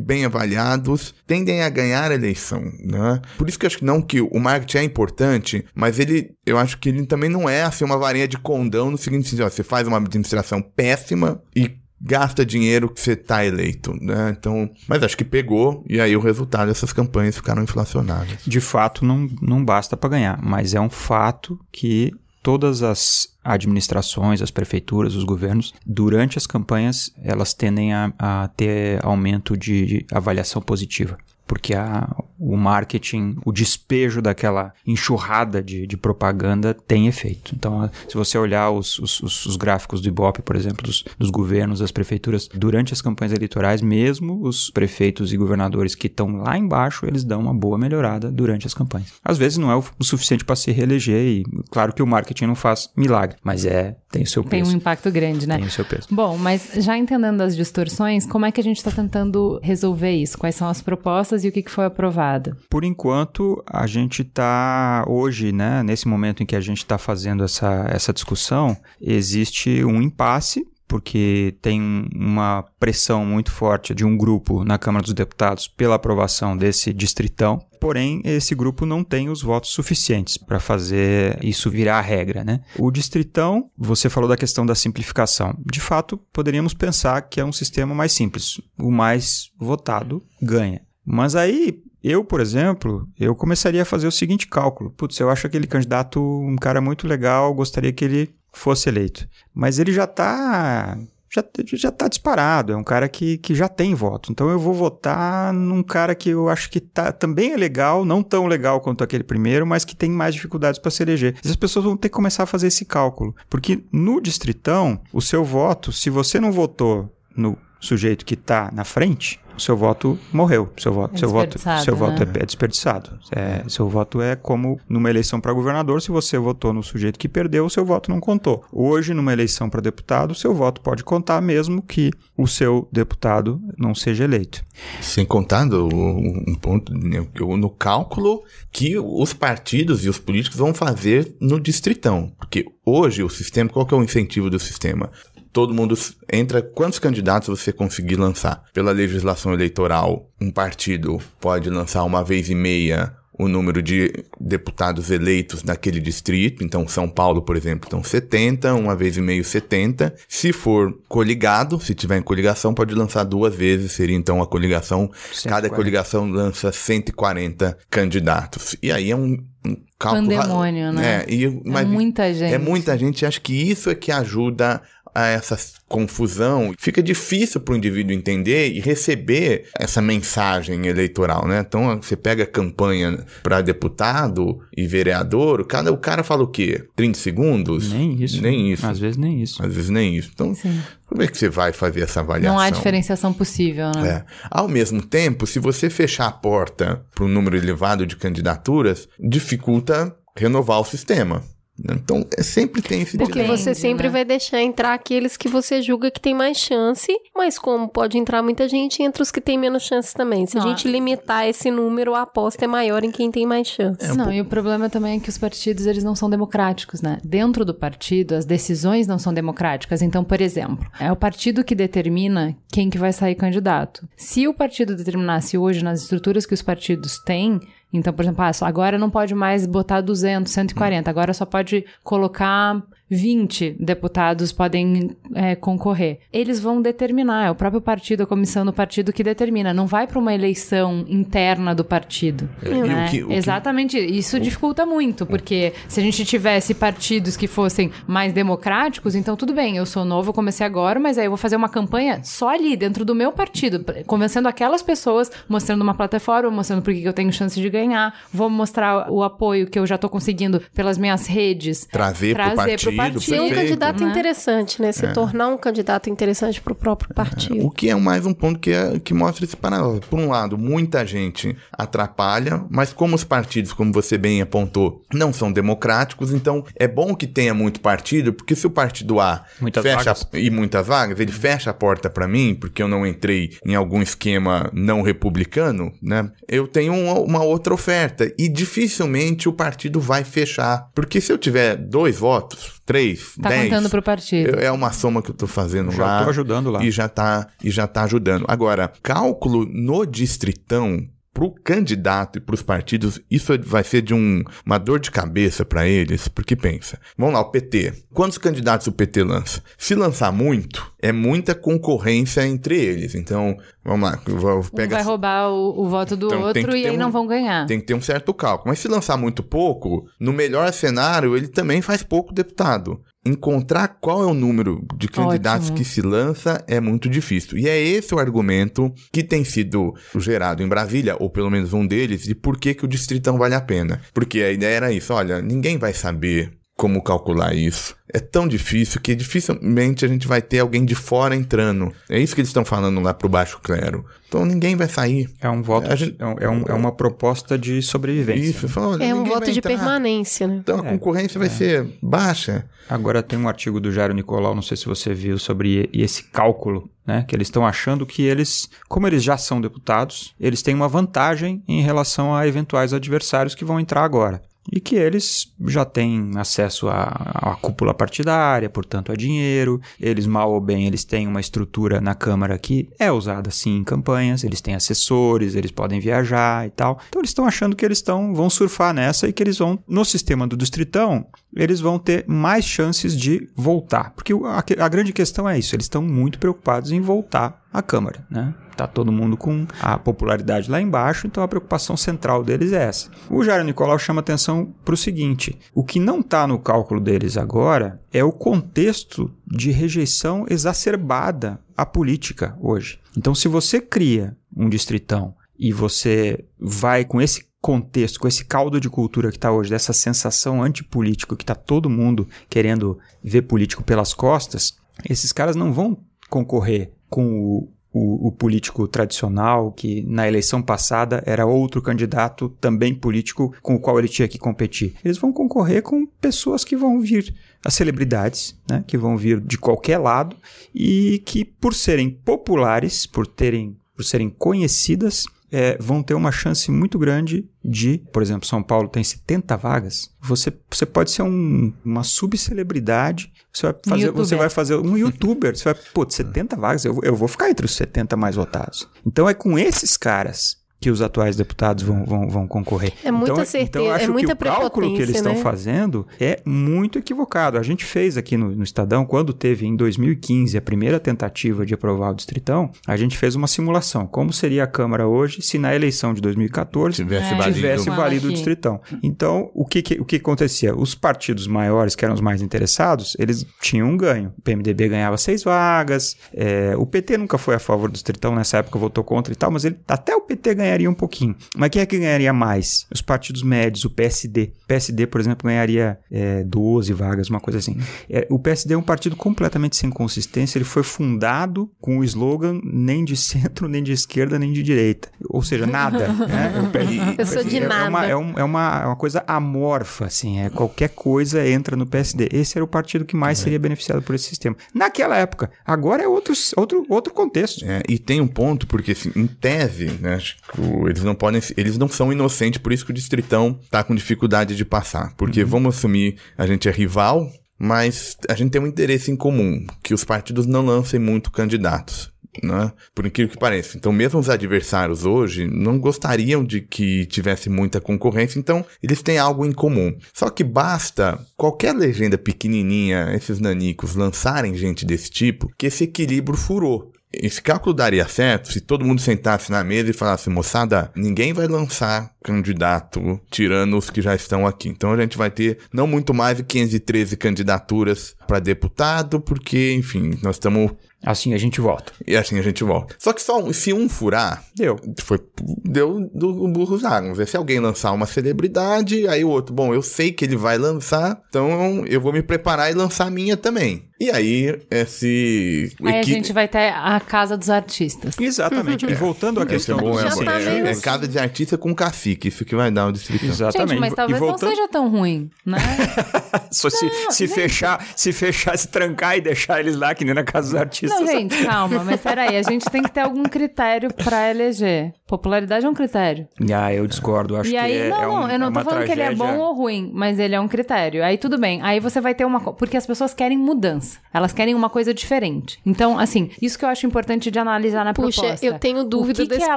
bem avaliados tendem a ganhar a eleição, né? Por isso que eu acho que não que o marketing é importante, mas ele, eu acho que ele também não é assim uma varinha de condão no seguinte sentido, você faz uma administração péssima e gasta dinheiro que você está eleito, né? Então, mas acho que pegou e aí o resultado dessas campanhas ficaram inflacionadas. De fato, não, não basta para ganhar, mas é um fato que todas as administrações, as prefeituras, os governos, durante as campanhas, elas tendem a, a ter aumento de, de avaliação positiva porque a, o marketing, o despejo daquela enxurrada de, de propaganda tem efeito. Então, se você olhar os, os, os gráficos do Ibope, por exemplo, dos, dos, governos, das prefeituras, durante as campanhas eleitorais, mesmo os prefeitos e governadores que estão lá embaixo, eles dão uma boa melhorada durante as campanhas. Às vezes não é o, o suficiente para se reeleger e claro que o marketing não faz milagre, mas é tem o seu peso. Tem um impacto grande, né? Tem o seu peso. Bom, mas já entendendo as distorções, como é que a gente está tentando resolver isso? Quais são as propostas e o que, que foi aprovado? Por enquanto, a gente está hoje, né, nesse momento em que a gente está fazendo essa, essa discussão, existe um impasse porque tem uma pressão muito forte de um grupo na Câmara dos Deputados pela aprovação desse distritão. Porém, esse grupo não tem os votos suficientes para fazer isso virar a regra, né? O distritão, você falou da questão da simplificação. De fato, poderíamos pensar que é um sistema mais simples. O mais votado ganha. Mas aí, eu, por exemplo, eu começaria a fazer o seguinte cálculo. Putz, eu acho aquele candidato um cara muito legal, gostaria que ele fosse eleito. Mas ele já está já, já tá disparado, é um cara que, que já tem voto. Então eu vou votar num cara que eu acho que tá, também é legal, não tão legal quanto aquele primeiro, mas que tem mais dificuldades para se eleger. As pessoas vão ter que começar a fazer esse cálculo. Porque no distritão, o seu voto, se você não votou no sujeito que está na frente, o seu voto morreu. Seu voto, é seu voto, seu né? voto é, é desperdiçado. É, seu voto é como numa eleição para governador, se você votou no sujeito que perdeu, o seu voto não contou. Hoje, numa eleição para deputado, seu voto pode contar mesmo que o seu deputado não seja eleito. Sem contar um ponto né, no cálculo que os partidos e os políticos vão fazer no distritão. Porque hoje o sistema, qual que é o incentivo do sistema? Todo mundo entra. Quantos candidatos você conseguir lançar? Pela legislação eleitoral, um partido pode lançar uma vez e meia o número de deputados eleitos naquele distrito. Então, São Paulo, por exemplo, então 70, uma vez e meio 70. Se for coligado, se tiver em coligação, pode lançar duas vezes, seria então a coligação. 140. Cada coligação lança 140 candidatos. E aí é um um cálculo. Pandemônio, né? É, e, é muita gente. É muita gente. Acho que isso é que ajuda a essa confusão. Fica difícil para o indivíduo entender e receber essa mensagem eleitoral, né? Então, você pega a campanha para deputado e vereador, cada, o cara fala o quê? 30 segundos? Nem isso. Nem isso. Às vezes nem isso. Às vezes nem isso. Então, Sim. como é que você vai fazer essa avaliação? Não há diferenciação possível, né? É. Ao mesmo tempo, se você fechar a porta para um número elevado de candidaturas, dificulta renovar o sistema. Então, é, sempre tem esse Porque Depende, você sempre né? vai deixar entrar aqueles que você julga que tem mais chance, mas como pode entrar muita gente, entra os que tem menos chance também. Se a Não, gente limitar esse número, a aposta é maior em quem tem mais chance. não, e o problema também é que os partidos eles não são democráticos, né? Dentro do partido, as decisões não são democráticas. Então, por exemplo, é o partido que determina quem que vai sair candidato. Se o partido determinasse hoje nas estruturas que os partidos têm, então, por exemplo, ah, agora não pode mais botar 200, 140, agora só pode colocar 20 deputados podem é, concorrer. Eles vão determinar, é o próprio partido, a comissão do partido que determina. Não vai para uma eleição interna do partido. É, e o né? que- o que- Exatamente. Isso dificulta muito, porque se a gente tivesse partidos que fossem mais democráticos, então tudo bem, eu sou novo, comecei agora, mas aí eu vou fazer uma campanha só ali, dentro do meu partido, convencendo aquelas pessoas, mostrando uma plataforma, mostrando por que que eu tenho chance de ganhar, vou mostrar o apoio que eu já tô conseguindo pelas minhas redes. Trazer partido, pro partido. Ser um candidato né? interessante, né? Se tornar um candidato interessante pro próprio partido. O que é mais um ponto que, é, que mostra esse paralelo. Por um lado, muita gente atrapalha, mas como os partidos, como você bem apontou, não são democráticos, então é bom que tenha muito partido, porque se o partido A Muitas fecha vagas. e muitas vagas, ele fecha a porta para mim, porque eu não entrei em algum esquema não republicano, né? Eu tenho uma, uma outra oferta e dificilmente o partido vai fechar, porque se eu tiver dois votos, três, Tá dez, contando pro partido. é uma soma que eu tô fazendo Já lá. tô ajudando lá. E já tá, e já tá ajudando. Agora, cálculo no distritão pro candidato e pros partidos, isso vai ser de um, uma dor de cabeça para eles, porque pensa, vamos lá, o PT. Quantos candidatos o PT lança? Se lançar muito, é muita concorrência entre eles. Então, vamos lá, vou Um vai roubar o, o voto do Então, outro e aí um- não vão ganhar. tem que ter um certo cálculo. Mas se lançar muito pouco, no melhor cenário, ele também faz pouco deputado. Encontrar qual é o número de candidatos Ótimo. que se lança é muito difícil. E é esse o argumento que tem sido gerado em Brasília, ou pelo menos um deles, de por que, que o distritão vale a pena. Porque a ideia era isso: olha, ninguém vai saber como calcular isso. É tão difícil que dificilmente a gente vai ter alguém de fora entrando. É isso que eles estão falando lá pro baixo clero. Então ninguém vai sair. É um voto, A gente- é, um- é um- é uma proposta de sobrevivência. Isso, fala, olha, É um voto de permanência, né? Então a concorrência vai ser baixa. Agora tem um artigo do Jairo Nicolau, não sei se você viu, sobre esse cálculo, né? Que eles estão achando que eles, como eles já são deputados, eles têm uma vantagem em relação a eventuais adversários que vão entrar agora. E que eles já têm acesso à, à cúpula partidária, portanto a dinheiro. Eles, mal ou bem, eles têm uma estrutura na Câmara que é usada sim em campanhas, eles têm assessores, eles podem viajar e tal. Então eles estão achando que eles estão, vão surfar nessa e que eles vão, no sistema do Distritão, eles vão ter mais chances de voltar. Porque a, a grande questão é isso, eles estão muito preocupados em voltar à Câmara, né? Tá todo mundo com a popularidade lá embaixo, então a preocupação central deles é essa. O Jairo Nicolau chama atenção para o seguinte: o que não está no cálculo deles agora é o contexto de rejeição exacerbada à política hoje. Então, se você cria um distritão e você vai com esse contexto, com esse caldo de cultura que está hoje, dessa sensação antipolítico que está todo mundo querendo ver político pelas costas, esses caras não vão concorrer com o, o, o político tradicional, que na eleição passada era outro candidato também político com o qual ele tinha que competir. Eles vão concorrer com pessoas que vão vir, as celebridades, né, que vão vir de qualquer lado e que, por serem populares, por terem por serem conhecidas, é, vão ter uma chance muito grande de, por exemplo, São Paulo tem 70 vagas. Você, você pode ser um- uma subcelebridade. Você vai fazer, youtuber. você vai fazer um youtuber. Você vai, pô, 70 vagas, eu, eu vou ficar entre os 70 mais votados. Então é com esses caras que os atuais deputados vão, vão, vão concorrer. É muita então, certeza, então eu acho é muita que o cálculo que eles estão né? fazendo é muito equivocado. A gente fez aqui no, no Estadão, quando teve em 2015 a primeira tentativa de aprovar o Distritão, a gente fez uma simulação. Como seria a Câmara hoje se na eleição de 2014 Tivesse É. valido. tivesse valido o distritão. Então, o que, que- o que acontecia? Os partidos maiores, que eram os mais interessados, eles tinham um ganho. O PMDB ganhava seis vagas, é, o PT nunca foi a favor do distritão, nessa época votou contra e tal, mas ele, até o PT ganharia um pouquinho. Mas quem é que ganharia mais? Os partidos médios, o PSD. O PSD, por exemplo, ganharia é, 12 vagas, uma coisa assim. É, o PSD é um partido completamente sem consistência, ele foi fundado com o slogan nem de centro, nem de esquerda, nem de direita. Ou seja, nada. *laughs* né? PSD Eu sou de é, nada. uma, é, um- é uma, é uma coisa amorfa, assim. É, qualquer coisa entra no PSD. Esse era o partido que mais seria beneficiado por esse sistema. Naquela época. Agora é outro, outro, outro contexto. É, e tem um ponto, porque assim, em tese, né, acho que o- eles não podem, eles não são inocentes, por isso que o Distritão tá com dificuldade de passar. Porque vamos assumir, a gente é rival, mas a gente tem um interesse em comum, que os partidos não lancem muito candidatos. Né? Por incrível que pareça. Então, mesmo os adversários hoje não gostariam de que tivesse muita concorrência, então eles têm algo em comum. Só que basta qualquer legenda pequenininha, esses nanicos, lançarem gente desse tipo, que esse equilíbrio furou. Esse cálculo daria certo se todo mundo sentasse na mesa e falasse, moçada, ninguém vai lançar candidato tirando os que já estão aqui. Então a gente vai ter não muito mais de 513 candidaturas para deputado, porque, enfim, nós estamos. Assim a gente volta. E assim a gente volta. Só que só um- se um furar, Deu. foi, deu do burro ver se alguém lançar uma celebridade, aí o outro, bom, eu sei que ele vai lançar, então eu vou me preparar e lançar a minha também. E aí, esse. Aí a equi- gente vai ter a casa dos artistas. Exatamente. E voltando à é questão bom, é, bom. tá é, é assim. casa de artista com cacique, isso que vai dar o distrito. Exatamente. Gente, mas E talvez voltando- não seja tão ruim, né? *laughs* Só se, se fechar, se fechar, se trancar e deixar eles lá, que nem na casa dos artistas. Não, gente, calma, mas peraí, a gente tem que ter algum critério pra eleger. Popularidade é um critério. Ah, eu discordo. Acho e aí, que é, não, é um- não, eu não é tô falando que ele é tragédia. bom ou ruim, mas ele é um critério. Aí tudo bem. Aí você vai ter uma. Porque as pessoas querem mudança. Elas querem uma coisa diferente. Então, assim, isso que eu acho importante de analisar na Puxa, proposta. eu tenho dúvida que que desse ela-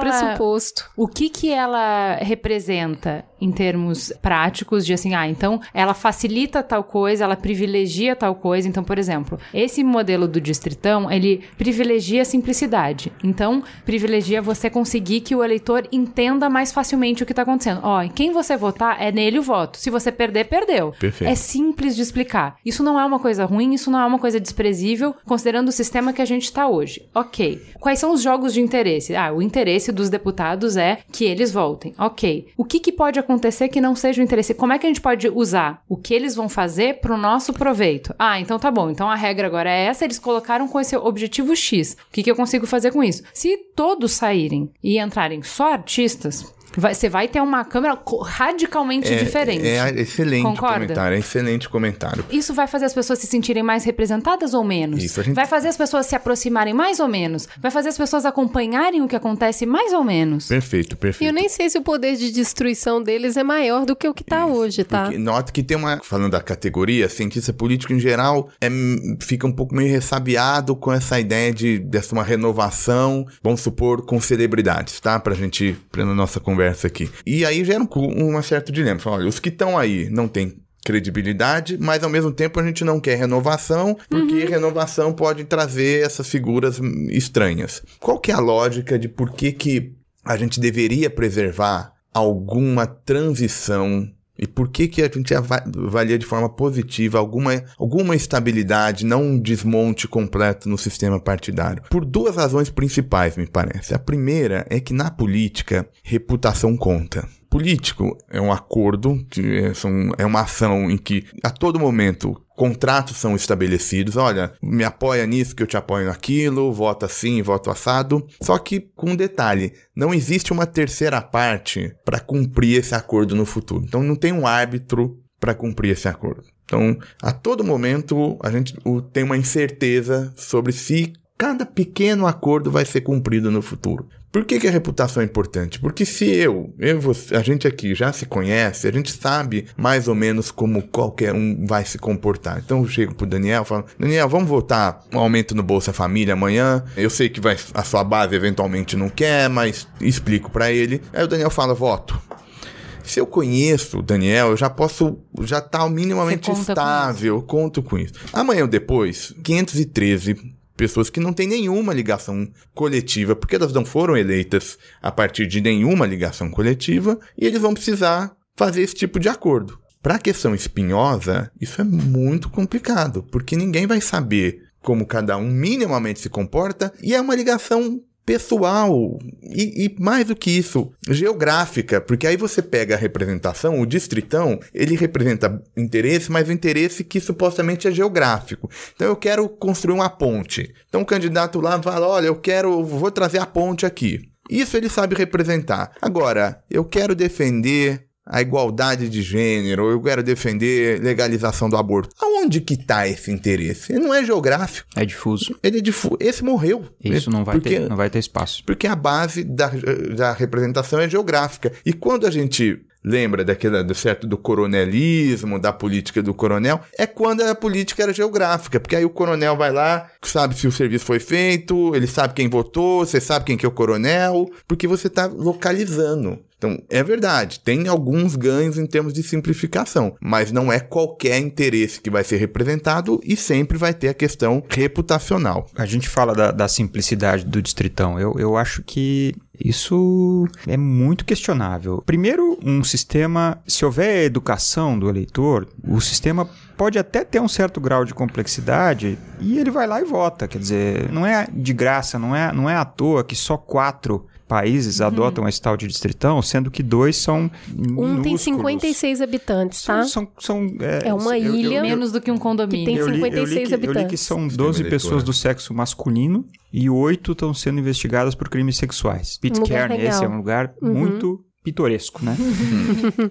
pressuposto. O que que ela representa em termos práticos de assim, ah, então ela facilita tal coisa, ela privilegia tal coisa. Então, por exemplo, esse modelo do distritão, ele privilegia a simplicidade. Então, privilegia você conseguir que o eleitor entenda mais facilmente o que está acontecendo. Ó, em quem você votar é nele o voto. Se você perder, perdeu. Perfeito. É simples de explicar. Isso não é uma coisa ruim, isso não é uma coisa desprezível, considerando o sistema que a gente está hoje. Ok. Quais são os jogos de interesse? Ah, o interesse dos deputados é que eles voltem. Ok. O que, que pode acontecer que não seja o interesse? Como é que a gente pode usar o que eles vão fazer para o nosso proveito? Ah, então tá bom. Então a regra agora é essa. Eles colocaram com esse objetivo X. O que, que eu consigo fazer com isso? Se todos saírem e entrarem só artistas, vai- você vai ter uma câmera radicalmente diferente. É excelente Concorda? comentário, é excelente comentário. Isso vai fazer as pessoas se sentirem mais representadas ou menos? Isso, a gente- Vai fazer as pessoas se aproximarem mais ou menos? Vai fazer as pessoas acompanharem o que acontece mais ou menos? Perfeito, E perfeito. eu nem sei se o poder de destruição deles é maior do que o que tá hoje, tá? Porque nota que tem uma. Falando da categoria, cientista político em geral é, fica um pouco meio ressabiado com essa ideia de dessa uma renovação, vamos supor, com celebridades, tá? Pra gente, pra nossa conversa aqui. E aí gera um, um certo dilema. Fala, olha, os que estão aí não têm credibilidade, mas ao mesmo tempo a gente não quer renovação, porque renovação pode trazer essas figuras hum, estranhas. Qual que é a lógica de por que que a gente deveria preservar alguma transição e por que, que a gente ava- avalia de forma positiva alguma, alguma estabilidade, não um desmonte completo no sistema partidário? Por duas razões principais, me parece. A primeira é que na política, reputação conta. Político é um acordo, que é, é uma ação em que a todo momento contratos são estabelecidos. Olha, me apoia nisso que eu te apoio naquilo, voto assim, voto assado. Só que com um detalhe, não existe uma terceira parte para cumprir esse acordo no futuro. Então não tem um árbitro para cumprir esse acordo. Então, a todo momento a gente tem uma incerteza sobre se cada pequeno acordo vai ser cumprido no futuro. Por que, que, a reputação é importante? Porque se eu, eu você, a gente aqui já se conhece, a gente sabe mais ou menos como qualquer um vai se comportar. Então eu chego pro Daniel e falo, Daniel, vamos votar um aumento no Bolsa Família amanhã. Eu sei que vai, a sua base eventualmente não quer, mas explico para ele. Aí o Daniel fala, voto. Se eu conheço o Daniel, eu já posso, já tá minimamente estável, conto com isso. Amanhã ou depois, 513 pessoas que não têm nenhuma ligação coletiva, porque elas não foram eleitas a partir de nenhuma ligação coletiva, e eles vão precisar fazer esse tipo de acordo. Para a questão espinhosa, isso é muito complicado, porque ninguém vai saber como cada um minimamente se comporta, e é uma ligação pessoal e, e, mais do que isso, geográfica, porque aí você pega a representação, o distritão, ele representa interesse, mas o interesse que supostamente é geográfico. Então eu quero construir uma ponte. Então o candidato lá fala: olha, eu quero, vou trazer a ponte aqui. Isso ele sabe representar. Agora, eu quero defender a igualdade de gênero, eu quero defender legalização do aborto. Aonde que está esse interesse? Ele não é geográfico. É difuso. Ele é difuso. Esse morreu. Isso não vai, porque, ter, não vai ter espaço. Porque a base da, da representação é geográfica. E quando a gente lembra daquela do certo do coronelismo, da política do coronel, é quando a política era geográfica, porque aí o coronel vai lá, sabe se o serviço foi feito, ele sabe quem votou, você sabe quem que é o coronel, porque você está localizando. Então, é verdade, tem alguns ganhos em termos de simplificação, mas não é qualquer interesse que vai ser representado e sempre vai ter a questão reputacional. A gente fala da, da simplicidade do distritão. Eu, eu acho que isso é muito questionável. Primeiro, um sistema, se houver educação do eleitor, o sistema pode até ter um certo grau de complexidade e ele vai lá e vota. Quer dizer, não é de graça, não é, não é à toa que só quatro países uhum. adotam esse tal de distritão, sendo que dois são Um tem 56 habitantes, tá? São, são, são é, é, uma eu, ilha. Eu, eu, menos do que um condomínio. Que tem 56 eu li, li que, habitantes. Eu li que são 12 pessoas do sexo masculino e oito estão sendo investigadas por crimes sexuais. Pitcairn, um esse é um lugar uhum. muito pitoresco, né?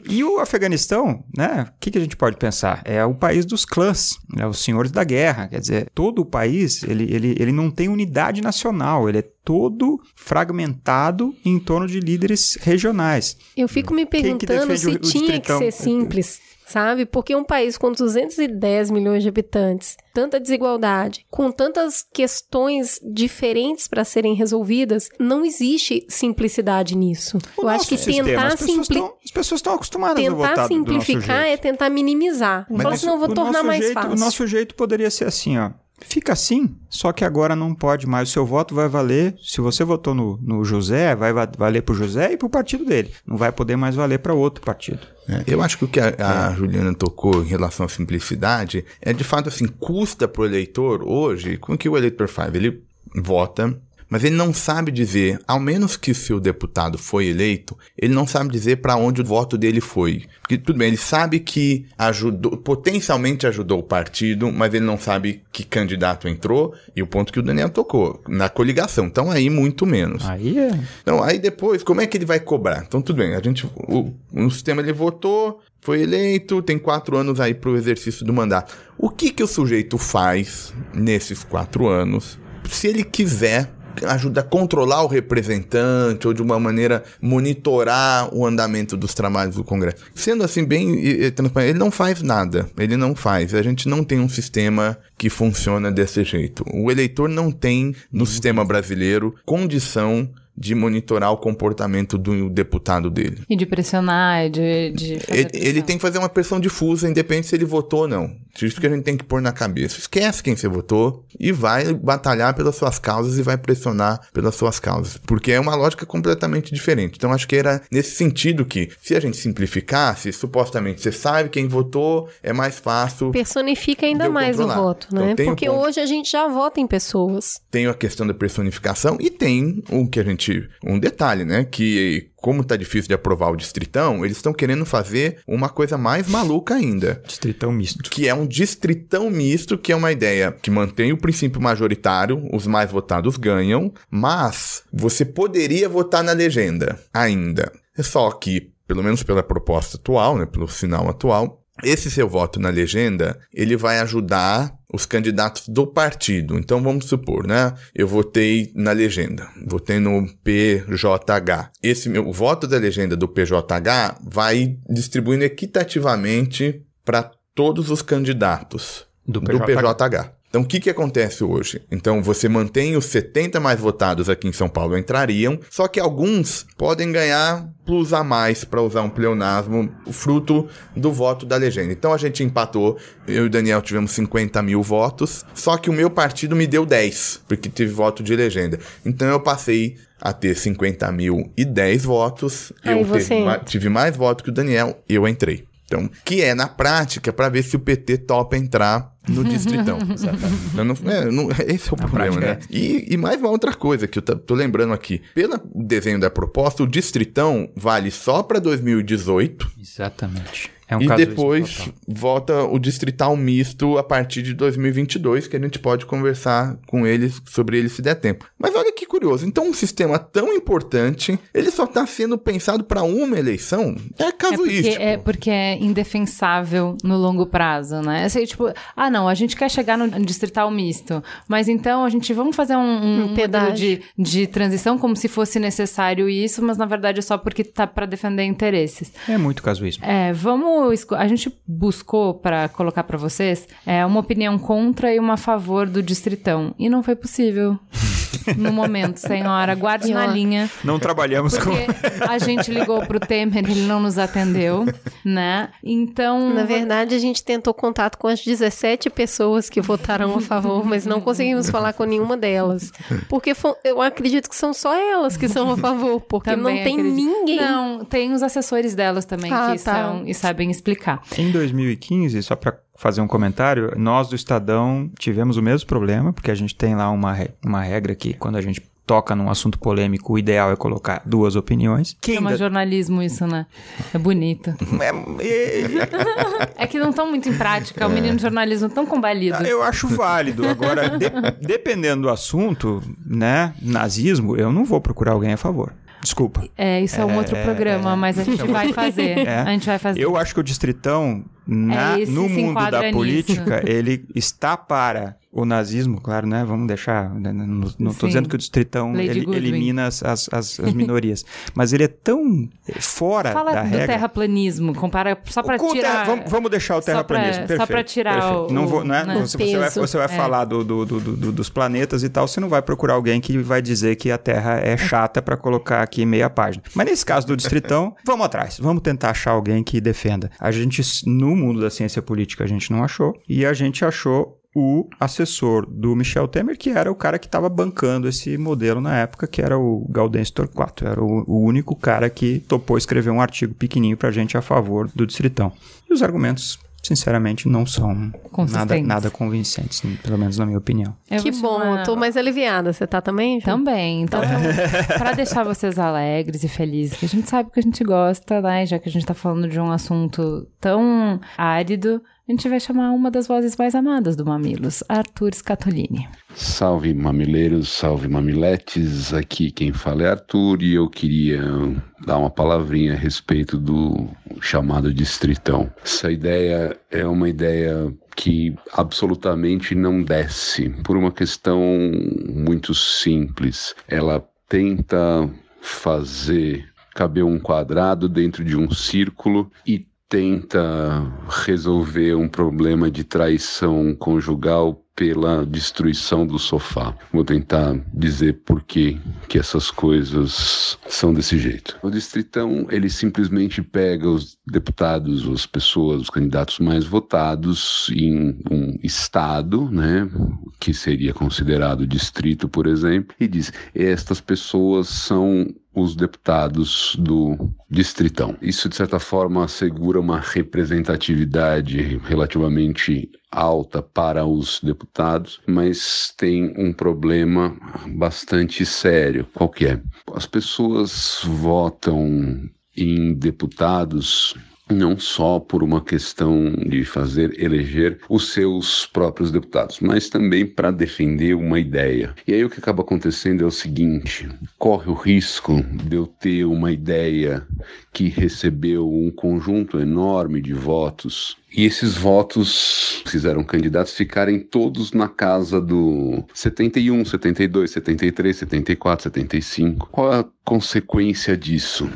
e o Afeganistão, né? O que, que, a gente pode pensar? É o país dos clãs, né? os senhores da guerra. Quer dizer, todo o país, ele, ele, ele não tem unidade nacional, ele é todo fragmentado em torno de líderes regionais. Eu fico me perguntando se o, tinha que ser simples sabe? Porque um país com 210 milhões de habitantes, tanta desigualdade, com tantas questões diferentes para serem resolvidas, não existe simplicidade nisso. O Eu acho que sistema, tentar simplificar. As pessoas estão acostumadas tentar a votar simplificar é tentar minimizar. Mas Falar, não, vou tornar mais jeito, fácil. O nosso jeito poderia ser assim, ó. Fica assim, só que agora não pode mais. O seu voto vai valer. Se você votou no, no José, vai valer para o José e para o partido dele. Não vai poder mais valer para outro partido. É, eu acho que o que a, a é. Juliana tocou em relação à simplicidade é de fato assim: custa para o eleitor hoje. Com o que o eleitor faz? Ele vota mas ele não sabe dizer, ao menos que se o deputado foi eleito, ele não sabe dizer para onde o voto dele foi. Porque tudo bem, ele sabe que ajudou, potencialmente ajudou o partido, mas ele não sabe que candidato entrou e o ponto que o Daniel tocou, na coligação. Então aí muito menos. Aí é. Então aí depois, como é que ele vai cobrar? Então tudo bem, a gente, o, no sistema ele votou, foi eleito, tem quatro anos aí para o exercício do mandato. O que que o sujeito faz nesses quatro anos? Se ele quiser ajuda a controlar o representante ou de uma maneira monitorar o andamento dos trabalhos do Congresso. Sendo assim bem transparente, ele não faz nada. Ele não faz. A gente não tem um sistema que funciona desse jeito. O eleitor não tem no sistema brasileiro condição de monitorar o comportamento do deputado dele. E de pressionar, de. de ele, ele, tem que fazer uma pressão difusa, independente se ele votou ou não. Isso que a gente tem que pôr na cabeça. Esquece quem você votou e vai batalhar pelas suas causas e vai pressionar pelas suas causas. Porque é uma lógica completamente diferente. Então acho que era nesse sentido que, se a gente simplificasse, supostamente você sabe quem votou, é mais fácil. Personifica ainda mais controlar. o voto, né? Então, Porque hoje a gente já vota em pessoas. Tem a questão da personificação e tem o que a gente um detalhe, né? Que como tá difícil de aprovar o distritão, eles estão querendo fazer uma coisa mais maluca ainda. Distritão misto. Que é um distritão misto, que é uma ideia que mantém o princípio majoritário, os mais votados ganham, mas você poderia votar na legenda ainda. É só que, pelo menos pela proposta atual, né, pelo sinal atual, esse seu voto na legenda, ele vai ajudar os candidatos do partido. Então vamos supor, né? Eu votei na legenda, votei no PJH. Esse meu o voto da legenda do PJH vai distribuindo equitativamente para todos os candidatos do PJH. Do PJH. Então, o que, que acontece hoje? Então, você mantém os 70 mais votados aqui em São Paulo entrariam, só que alguns podem ganhar plus a mais, para usar um pleonasmo, fruto do voto da legenda. Então, a gente empatou, eu e o Daniel tivemos 50 mil votos, só que o meu partido me deu 10, porque tive voto de legenda. Então, eu passei a ter 50 mil e 10 votos, Aí eu tive mais votos que o Daniel, eu entrei. Então, que é na prática para ver se o PT topa entrar no distritão. *laughs* não, não, é, não, *laughs* esse é o na problema, né? É. E, e, mais uma outra coisa que eu tô lembrando aqui. Pelo desenho da proposta, o distritão vale só para 2018. Exatamente. É um e depois volta o distrital misto a partir de 2022, que a gente pode conversar com eles sobre ele se der tempo. Mas olha que curioso, então um sistema tão importante, ele só está sendo pensado para uma eleição? É casuístico. É porque, é porque é indefensável no longo prazo, né? Assim, tipo, ah não, a gente quer chegar no distrital misto, mas então a gente vamos fazer um, um, um modelo de, de transição como se fosse necessário isso, mas na verdade é só porque tá para defender interesses. É muito casuísmo. É, vamos a gente buscou para colocar para vocês é, uma opinião contra e uma a favor do distritão e não foi possível. *laughs* no momento, senhora. Guarde na linha. Não trabalhamos com. A gente ligou pro Temer, ele não nos atendeu, né? Então. Na verdade, a gente tentou contato com as 17 pessoas que votaram a favor, mas não conseguimos *laughs* falar com nenhuma delas. Porque eu acredito que são só elas que são a favor, porque também não tem acredito. ninguém. Não, tem os assessores delas também ah, que tá. são e sabem explicar. Em 2015, só para fazer um comentário. Nós do Estadão tivemos o mesmo problema, porque a gente tem lá uma, uma regra que quando a gente toca num assunto polêmico, o ideal é colocar duas opiniões. Que Chama jornalismo isso, né? É bonito. *laughs* É, é... é que não estão muito em prática, o menino de jornalismo tão combalido. Eu acho válido. Agora, de... dependendo do assunto, né, nazismo, eu não vou procurar alguém a favor. Desculpa. É, isso é, é um outro programa, é, mas a gente vai fazer. *laughs* É. A gente vai fazer. Eu acho que o Distritão, na, é, no mundo da política, nisso. ele está para o nazismo, claro, né? Vamos deixar. Né, não estou dizendo que o distritão ele, elimina as, as, as, minorias. mas ele é tão fora Fala da regra. do terraplanismo, compara só para tirar. vamos, vamos, deixar o terraplanismo. Só para tirar perfeito. o. Não vou, não é? Né? Você, você, vai, você vai é. falar do, do, do, dos planetas e tal, você não vai procurar alguém que vai dizer que a Terra é chata para colocar aqui meia página. Mas nesse caso do distritão, *laughs* vamos atrás. Vamos tentar achar alguém que defenda. A gente, no mundo da ciência política, a gente não achou. E a gente achou o assessor do Michel Temer, que era o cara que estava bancando esse modelo na época, que era o Gaudense Torquato. Era o, o, único cara que topou escrever um artigo pequenininho para a gente a favor do Distritão. E os argumentos sinceramente, não são nada, nada convincentes, pelo menos na minha opinião. Eu que bom, chamar... eu tô mais aliviada. Você tá também? Ju? Também. Então, para deixar vocês alegres e felizes, que a gente sabe que a gente gosta, né? Já que a gente tá falando de um assunto tão árido, a gente vai chamar uma das vozes mais amadas do Mamilos, Arthur Scatolini. Salve mamileiros, salve mamiletes, aqui quem fala é Arthur e eu queria dar uma palavrinha a respeito do chamado distritão. Essa ideia é uma ideia que absolutamente não desce, por uma questão muito simples. Ela tenta fazer caber um quadrado dentro de um círculo e tenta resolver um problema de traição conjugal pela destruição do sofá. Vou tentar dizer por que que essas coisas são desse jeito. O distritão, ele simplesmente pega os deputados, as pessoas, os candidatos mais votados em um estado, né, que seria considerado distrito, por exemplo, e diz: estas pessoas são os deputados do distritão. Isso, de certa forma, assegura uma representatividade relativamente alta para os deputados, mas tem um problema bastante sério. Qual que é? As pessoas votam em deputados não só por uma questão de fazer eleger os seus próprios deputados, mas também para defender uma ideia. E aí o que acaba acontecendo é o seguinte: corre o risco de eu ter uma ideia que recebeu um conjunto enorme de votos e esses votos fizeram candidatos ficarem todos na casa do 71, 72, 73, 74, 75. Qual a consequência disso?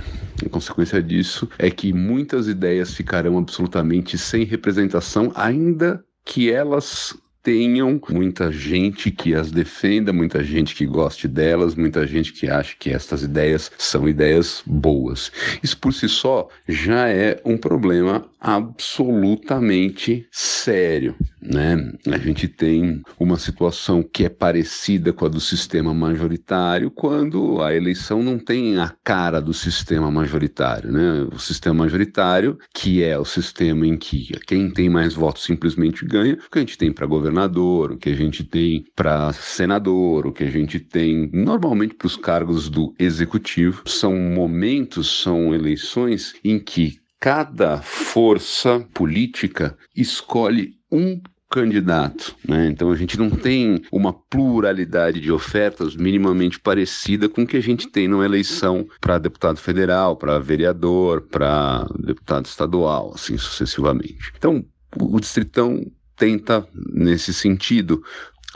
A consequência disso é que muitas ideias ficarão absolutamente sem representação, ainda que elas tenham muita gente que as defenda, muita gente que goste delas, muita gente que ache que estas ideias são ideias boas. Isso por si só já é um problema absolutamente sério, né? A gente tem uma situação que é parecida com a do sistema majoritário quando a eleição não tem a cara do sistema majoritário, né? O sistema majoritário, que é o sistema em que quem tem mais votos simplesmente ganha, o que a gente tem para governador, o que a gente tem para senador, o que a gente tem normalmente para os cargos do executivo, são momentos, são eleições em que cada força política escolhe um candidato. Né? Então a gente não tem uma pluralidade de ofertas minimamente parecida com o que a gente tem numa eleição para deputado federal, para vereador, para deputado estadual, assim sucessivamente. Então o Distritão tenta, nesse sentido,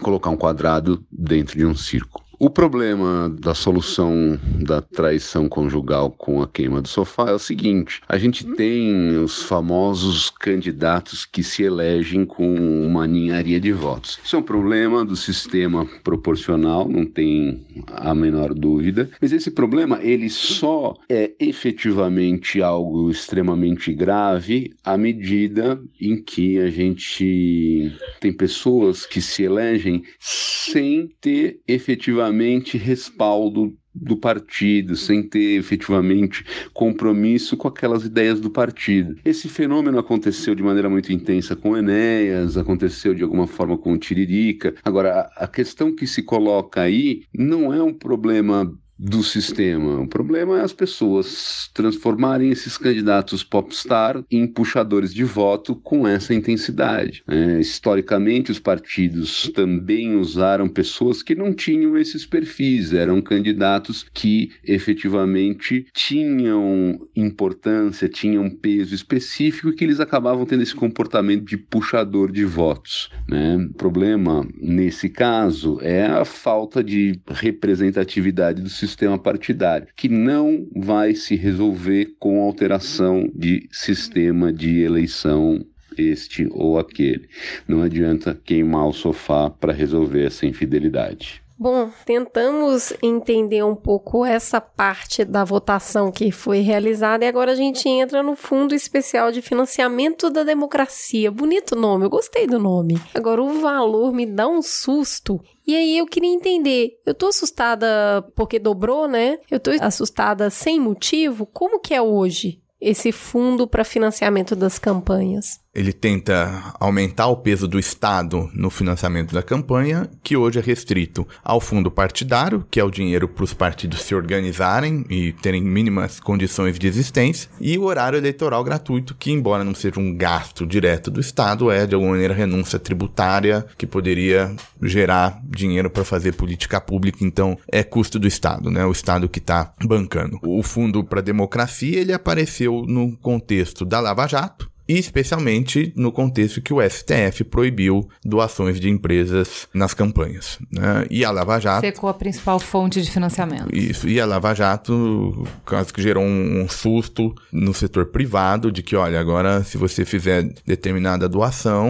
colocar um quadrado dentro de um círculo. O problema da solução da traição conjugal com a queima do sofá é o seguinte: a gente tem os famosos candidatos que se elegem com uma ninharia de votos. Isso é um problema do sistema proporcional, não tem a menor dúvida. Mas esse problema ele só é efetivamente algo extremamente grave à medida em que a gente tem pessoas que se elegem sem ter efetivamente efetivamente respaldo do partido, sem ter efetivamente compromisso com aquelas ideias do partido. Esse fenômeno aconteceu de maneira muito intensa com Enéas, aconteceu de alguma forma com Tiririca. Agora, a questão que se coloca aí não é um problema do sistema. O problema é as pessoas transformarem esses candidatos popstar em puxadores de voto com essa intensidade. É, historicamente, os partidos também usaram pessoas que não tinham esses perfis, eram candidatos que efetivamente tinham importância, tinham peso específico e que eles acabavam tendo esse comportamento de puxador de votos. Né? O problema, nesse caso, é a falta de representatividade do sistema sistema partidário, que não vai se resolver com alteração de sistema de eleição este ou aquele. Não adianta queimar o sofá para resolver essa infidelidade. Bom, tentamos entender um pouco essa parte da votação que foi realizada e agora a gente entra no Fundo Especial de Financiamento da Democracia. Bonito nome, eu gostei do nome. Agora o valor me dá um susto. E aí eu queria entender, eu tô assustada porque dobrou, né? Eu tô assustada sem motivo? Como que é hoje esse fundo para financiamento das campanhas? Ele tenta aumentar o peso do Estado no financiamento da campanha, que hoje é restrito ao fundo partidário, que é o dinheiro para os partidos se organizarem e terem mínimas condições de existência, e o horário eleitoral gratuito, que, embora não seja um gasto direto do Estado, é de alguma maneira renúncia tributária que poderia gerar dinheiro para fazer política pública, então é custo do Estado, né? O Estado que está bancando. O fundo para democracia ele apareceu no contexto da Lava Jato e especialmente no contexto que o STF proibiu doações de empresas nas campanhas. Né? E a Lava Jato... Secou a principal fonte de financiamento. Isso, e a Lava Jato quase que gerou um susto no setor privado de que, olha, agora se você fizer determinada doação,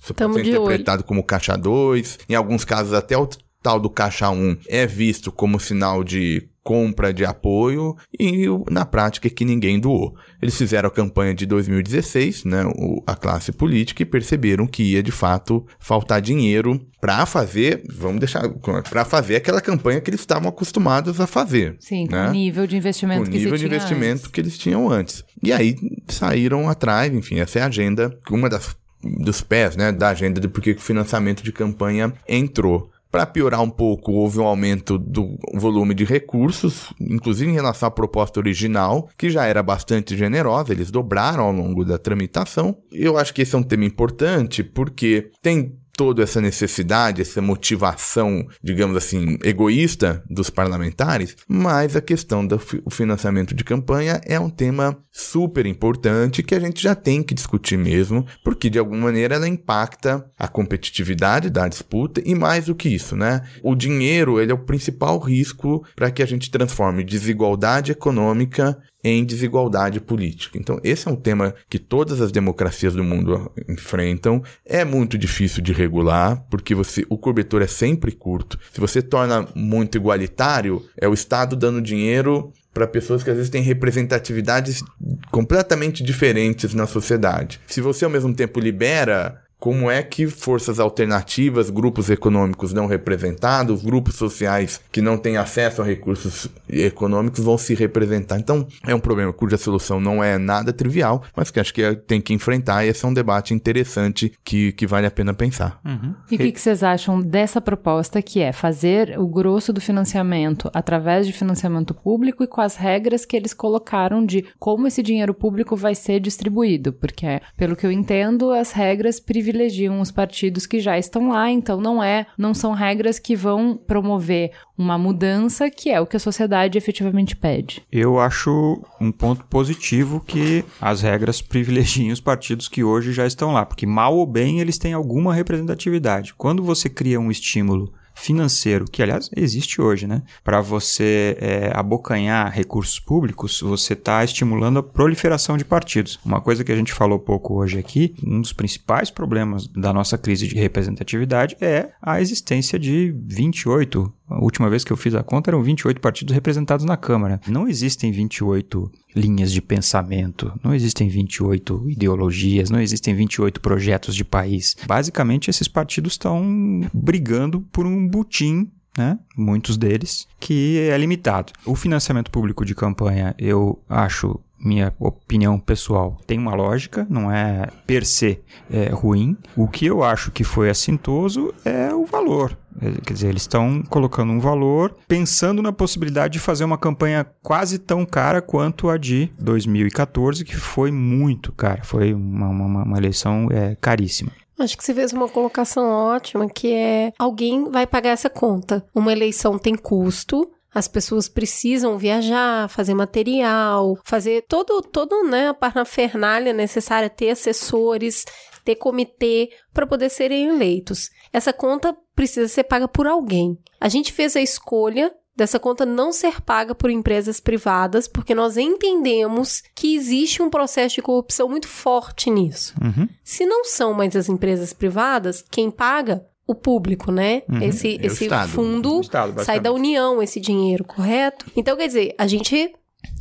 você Tamo pode ser interpretado olho. como caixa 2, em alguns casos até o tal do caixa 1 é visto como sinal de compra de apoio e na prática é que ninguém doou. Eles fizeram a campanha de 2016, né, a classe política e perceberam que ia de fato faltar dinheiro para fazer, vamos deixar, para fazer aquela campanha que eles estavam acostumados a fazer. Sim, né? com o nível de investimento com que nível de investimento antes. que eles tinham antes. E aí saíram atrás, enfim, essa é a agenda, uma das dos pés, né, da agenda de por que o financiamento de campanha entrou Para piorar um pouco, houve um aumento do volume de recursos, inclusive em relação à proposta original, que já era bastante generosa, eles dobraram ao longo da tramitação. Eu acho que esse é um tema importante porque tem toda essa necessidade, essa motivação, digamos assim, egoísta dos parlamentares, mas a questão do financiamento de campanha é um tema super importante que a gente já tem que discutir mesmo, porque de alguma maneira ela impacta a competitividade da disputa e mais do que isso, né? O dinheiro, ele é o principal risco para que a gente transforme desigualdade econômica em desigualdade política. Então, esse é um tema que todas as democracias do mundo enfrentam. É muito difícil de regular, porque você, o cobertor é sempre curto. Se você torna muito igualitário, é o Estado dando dinheiro para pessoas que às vezes têm representatividades completamente diferentes na sociedade. Se você ao mesmo tempo libera como é que forças alternativas, grupos econômicos não representados, grupos sociais que não têm acesso a recursos econômicos vão se representar. Então, é um problema cuja solução não é nada trivial, mas que acho que tem que enfrentar e esse é um debate interessante que, que vale a pena pensar. Uhum. E o que, que vocês acham dessa proposta que é fazer o grosso do financiamento através de financiamento público e com as regras que eles colocaram de como esse dinheiro público vai ser distribuído? Porque, pelo que eu entendo, as regras privilegiam privilegiam os partidos que já estão lá, então não é, não são regras que vão promover uma mudança que é o que a sociedade efetivamente pede. Eu acho um ponto positivo que as regras privilegiem os partidos que hoje já estão lá, porque mal ou bem eles têm alguma representatividade. Quando você cria um estímulo financeiro, que aliás existe hoje, né? Para você é, abocanhar recursos públicos, você está estimulando a proliferação de partidos. Uma coisa que a gente falou pouco hoje aqui, um dos principais problemas da nossa crise de representatividade é a existência de 28 a última vez que eu fiz a conta eram 28 partidos representados na Câmara. Não existem 28 linhas de pensamento, não existem 28 ideologias, não existem 28 projetos de país. Basicamente, esses partidos estão brigando por um butim né? muitos deles, que é limitado. O financiamento público de campanha, eu acho minha opinião pessoal, tem uma lógica, não é per se é, ruim. O que eu acho que foi assintoso é o valor. É, quer dizer, eles estão colocando um valor pensando na possibilidade de fazer uma campanha quase tão cara quanto a de 2014, que foi muito cara. Foi uma, uma, uma eleição é, caríssima. Acho que você fez uma colocação ótima, que é alguém vai pagar essa conta. Uma eleição tem custo, as pessoas precisam viajar, fazer material, fazer todo, todo né, a parafernália necessária, ter assessores, ter comitê para poder serem eleitos. Essa conta precisa ser paga por alguém. A gente fez a escolha dessa conta não ser paga por empresas privadas, porque nós entendemos que existe um processo de corrupção muito forte nisso. Uhum. Se não são mais as empresas privadas, quem paga o público, né? Uhum. Esse, é esse estado, fundo estado, sai da União, esse dinheiro, correto? Então, quer dizer, a gente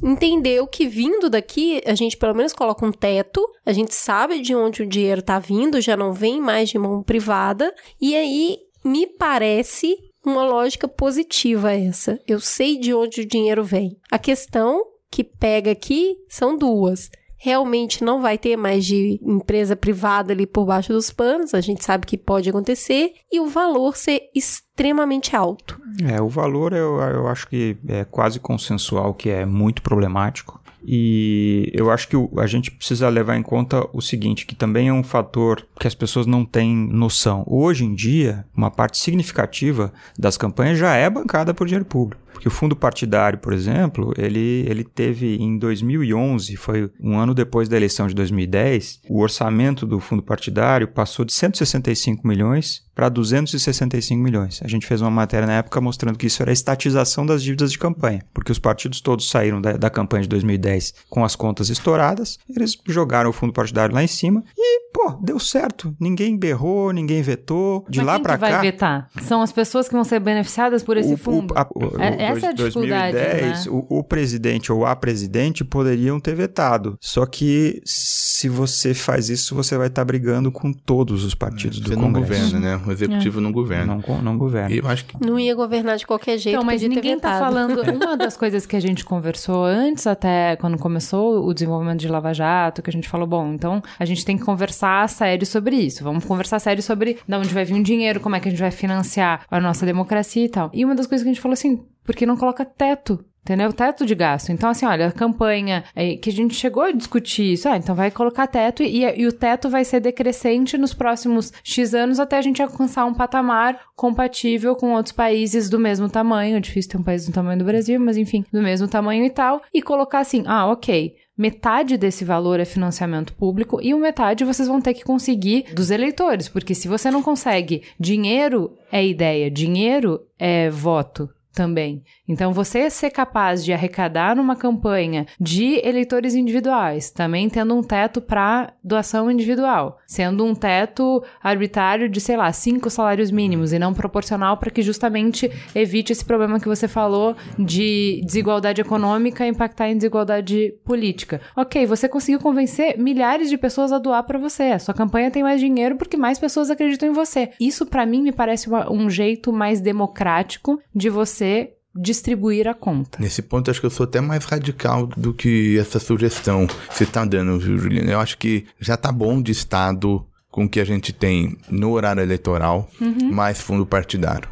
entendeu que vindo daqui, a gente pelo menos coloca um teto, a gente sabe de onde o dinheiro tá vindo, já não vem mais de mão privada, e aí me parece uma lógica positiva essa. Eu sei de onde o dinheiro vem. A questão que pega aqui são duas realmente não vai ter mais de empresa privada ali por baixo dos panos, a gente sabe que pode acontecer, e o valor ser extremamente alto. É, o valor eu, eu acho que é quase consensual que é muito problemático. E eu acho que a gente precisa levar em conta o seguinte, que também é um fator que as pessoas não têm noção. Hoje em dia, uma parte significativa das campanhas já é bancada por dinheiro público. Porque o fundo partidário, por exemplo, ele, ele teve em 2011, foi um ano depois da eleição de 2010, o orçamento do fundo partidário passou de 165 milhões para 265 milhões. A gente fez uma matéria na época mostrando que isso era a estatização das dívidas de campanha, porque os partidos todos saíram da, da campanha de 2010 com as contas estouradas, eles jogaram o fundo partidário lá em cima e, pô, deu certo. Ninguém berrou, ninguém vetou. De Mas lá para cá. vai vetar? São as pessoas que vão ser beneficiadas por esse o, fundo? O, a, o, é, essa é a dificuldade, 2010, né? o, o presidente ou a presidente poderiam ter vetado. Só que se você faz isso, você vai estar tá brigando com todos os partidos você do Congresso. Não governa, né? O executivo é. não governa. Não, não governa. eu acho que... Não ia governar de qualquer jeito, Então, mas ninguém está falando... *laughs* Uma das coisas que a gente conversou antes, até quando começou o desenvolvimento de Lava Jato, que a gente falou, bom, então a gente tem que conversar conversar sério sobre isso. Vamos conversar sério sobre de onde vai vir o dinheiro, como é que a gente vai financiar a nossa democracia e tal. E uma das coisas que a gente falou assim, por que não coloca teto entendeu? Teto de gasto. Então, assim, olha, a campanha é, que a gente chegou a discutir isso, ah, então vai colocar teto e, e, o teto vai ser decrescente nos próximos X anos até a gente alcançar um patamar compatível com outros países do mesmo tamanho. É difícil ter um país do tamanho do Brasil, mas enfim, do mesmo tamanho e tal. E colocar assim, ah, ok, metade desse valor é financiamento público e o metade vocês vão ter que conseguir dos eleitores, porque se você não consegue, dinheiro é ideia, dinheiro é voto também. Então, você ser capaz de arrecadar numa campanha de eleitores individuais, também tendo um teto para doação individual, sendo um teto arbitrário de, sei lá, cinco salários mínimos e não proporcional para que justamente evite esse problema que você falou de desigualdade econômica impactar em desigualdade política. Ok, você conseguiu convencer milhares de pessoas a doar para você. A sua campanha tem mais dinheiro porque mais pessoas acreditam em você. Isso, para mim, me parece um jeito mais democrático de você você distribuir a conta. Nesse ponto, acho que eu sou até mais radical do que essa sugestão que você está dando, Juliana. Eu acho que já está bom de Estado com o que a gente tem no horário eleitoral, uhum. mais fundo partidário.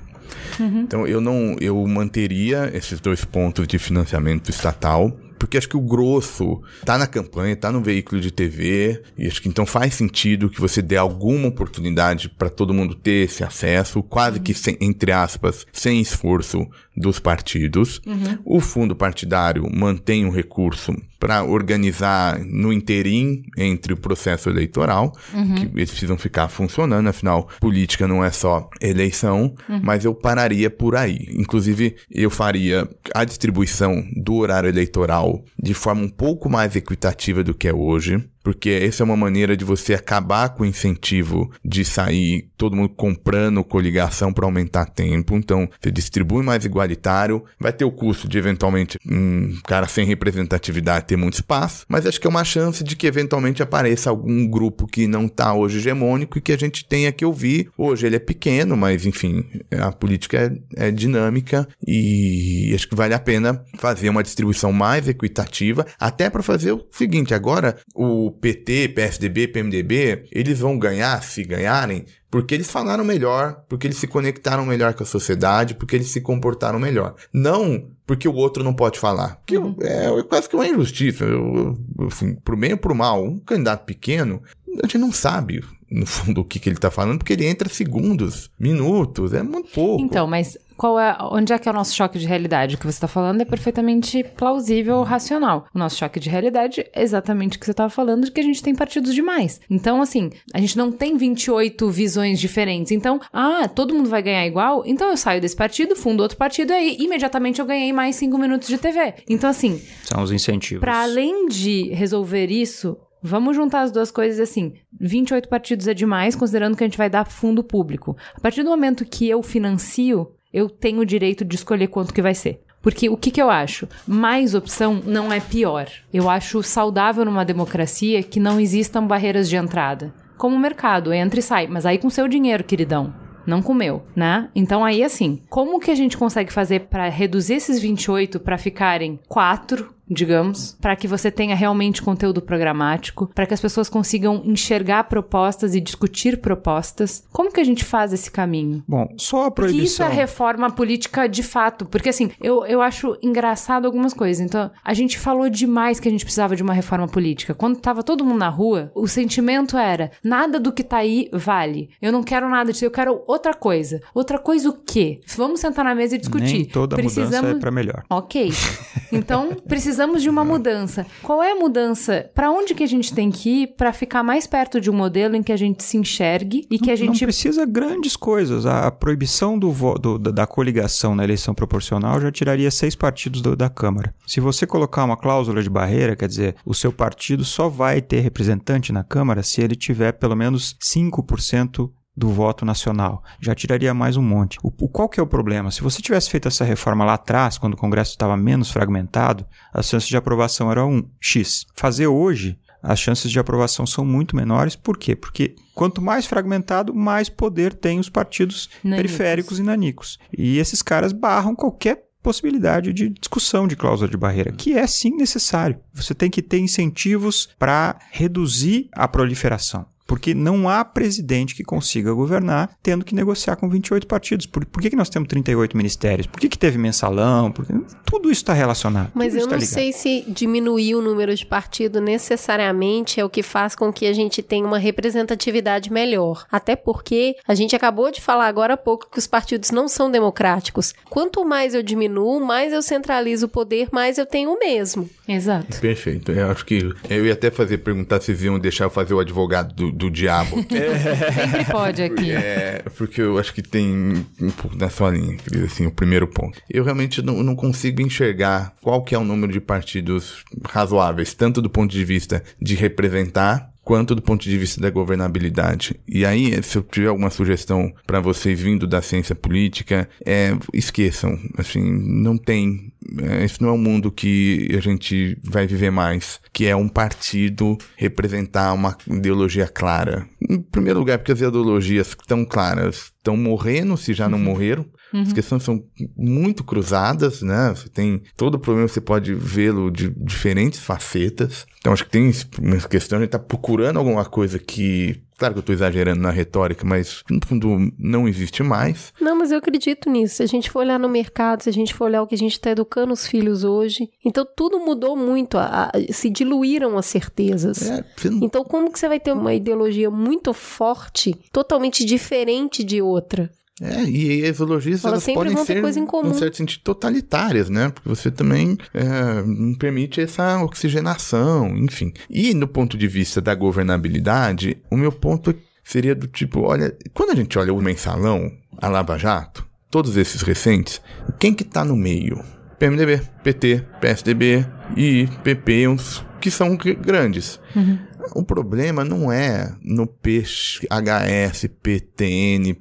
Uhum. Então, eu não, eu manteria esses dois pontos de financiamento estatal porque acho que o grosso tá na campanha, tá no veículo de TV, e acho que então faz sentido que você dê alguma oportunidade para todo mundo ter esse acesso, quase que sem, entre aspas, sem esforço dos partidos. Uhum. O fundo partidário mantém um recurso para organizar no interim entre o processo eleitoral, uhum. que eles precisam ficar funcionando, afinal, política não é só eleição, uhum. mas eu pararia por aí. Inclusive, eu faria a distribuição do horário eleitoral de forma um pouco mais equitativa do que é hoje porque essa é uma maneira de você acabar com o incentivo de sair todo mundo comprando coligação para aumentar tempo. Então, você distribui mais igualitário, vai ter o custo de eventualmente um cara sem representatividade ter muito espaço, mas acho que é uma chance de que eventualmente apareça algum grupo que não está hoje hegemônico e que a gente tenha que ouvir. Hoje ele é pequeno, mas enfim, a política é, é dinâmica e acho que vale a pena fazer uma distribuição mais equitativa, até para fazer o seguinte, agora o PT, PSDB, PMDB, eles vão ganhar, se ganharem, porque eles falaram melhor, porque eles se conectaram melhor com a sociedade, porque eles se comportaram melhor. Não porque o outro não pode falar. Porque uhum. é, é, quase que uma injustiça. Eu, eu, assim, pro bem ou pro mal, um candidato pequeno, a gente não sabe no fundo, o que, que ele está falando, porque ele entra segundos, minutos, é muito pouco. Então, mas qual é, onde é que é o nosso choque de realidade? O que você está falando é perfeitamente plausível, racional. O nosso choque de realidade é exatamente o que você estava falando, de que a gente tem partidos demais. Então, assim, a gente não tem 28 visões diferentes. Então, ah, todo mundo vai ganhar igual? Então eu saio desse partido, fundo outro partido e aí imediatamente eu ganhei mais 5 minutos de TV. Então, assim... São os incentivos. Para além de resolver isso, Vamos juntar as duas coisas assim. 28 partidos é demais, considerando que a gente vai dar fundo público. A partir do momento que eu financio, eu tenho o direito de escolher quanto que vai ser. Porque o que, que eu acho? Mais opção não é pior. Eu acho saudável numa democracia que não existam barreiras de entrada. Como o mercado, entra e sai, mas aí com seu dinheiro, queridão não comeu, né? Então aí assim, como que a gente consegue fazer para reduzir esses 28 para ficarem 4 digamos, para que você tenha realmente conteúdo programático, para que as pessoas consigam enxergar propostas e discutir propostas. Como que a gente faz esse caminho? Bom, só a proibição. Que isso é reforma política de fato, porque assim, eu, eu acho engraçado algumas coisas. Então, a gente falou demais que a gente precisava de uma reforma política. Quando tava todo mundo na rua, o sentimento era: nada do que tá aí vale. Eu não quero nada disso, eu quero outra coisa. Outra coisa o quê? Vamos sentar na mesa e discutir. Nem toda precisamos... mudança é para melhor. OK. *laughs* Então, precisamos precisamos de uma mudança. Qual é a mudança? Para onde que a gente tem que ir para ficar mais perto de um modelo em que a gente se enxergue e que a gente não precisa grandes coisas. A, proibição do, do, da coligação na eleição proporcional já tiraria seis partidos do, da Câmara. Se você colocar uma cláusula de barreira, quer dizer, o seu partido só vai ter representante na Câmara se ele tiver pelo menos 5% do voto nacional. Já tiraria mais um monte. O, qual que é o problema? Se você tivesse feito essa reforma lá atrás, quando o Congresso estava menos fragmentado, as chances de aprovação eram um X. Fazer hoje, as chances de aprovação são muito menores. Por quê? Porque quanto mais fragmentado, mais poder tem os partidos nanicos. periféricos e nanicos. E esses caras barram qualquer possibilidade de discussão de cláusula de barreira, que é sim necessário. Você tem que ter incentivos para reduzir a proliferação. Porque não há presidente que consiga governar tendo que negociar com 28 partidos. Por, por que, que nós temos 38 ministérios? Por que, que teve mensalão? Porque tudo isso está relacionado. Mas eu tá não sei se diminuir o número de partido necessariamente é o que faz com que a gente tenha uma representatividade melhor. Até porque a gente acabou de falar agora há pouco que os partidos não são democráticos. Quanto mais eu diminuo, mais eu centralizo o poder, mais eu tenho o mesmo. Exato. Perfeito. Eu acho que eu ia até fazer perguntar se iam deixar eu fazer o advogado do, do diabo. *laughs* Sempre pode aqui. É, porque eu acho que tem um pouco da sua linha, assim, o primeiro ponto. Eu realmente não, não consigo enxergar qual que é o número de partidos razoáveis, tanto do ponto de vista de representar quanto do ponto de vista da governabilidade. E aí, se eu tiver alguma sugestão para vocês vindo da ciência política, é, esqueçam, assim, não tem, é, esse não é um mundo que a gente vai viver mais, que é um partido representar uma ideologia clara. Em primeiro lugar, porque as ideologias estão claras estão morrendo, se já não uhum. morreram. Uhum. As questões são muito cruzadas, né? Você tem todo o problema, você pode vê-lo de diferentes facetas. Então, acho que tem uma questão, a gente está procurando alguma coisa que Claro que eu estou exagerando na retórica, mas no fundo não existe mais. Não, mas eu acredito nisso. Se a gente for olhar no mercado, se a gente for olhar o que a gente está educando os filhos hoje, então tudo mudou muito, a, a, se diluíram as certezas. É, não... Então como que você vai ter uma ideologia muito forte, totalmente diferente de outra? É, e as ideologias elas, elas podem ser, em certo sentido, totalitárias, né? Porque você também é, não permite essa oxigenação, enfim. E no ponto de vista da governabilidade, o meu ponto seria do tipo, olha, quando a gente olha o mensalão, a Lava Jato, todos esses recentes, quem que tá no meio? PMDB, PT, PSDB e PP, uns que são grandes. Uhum. O problema não é no PHS, PTN,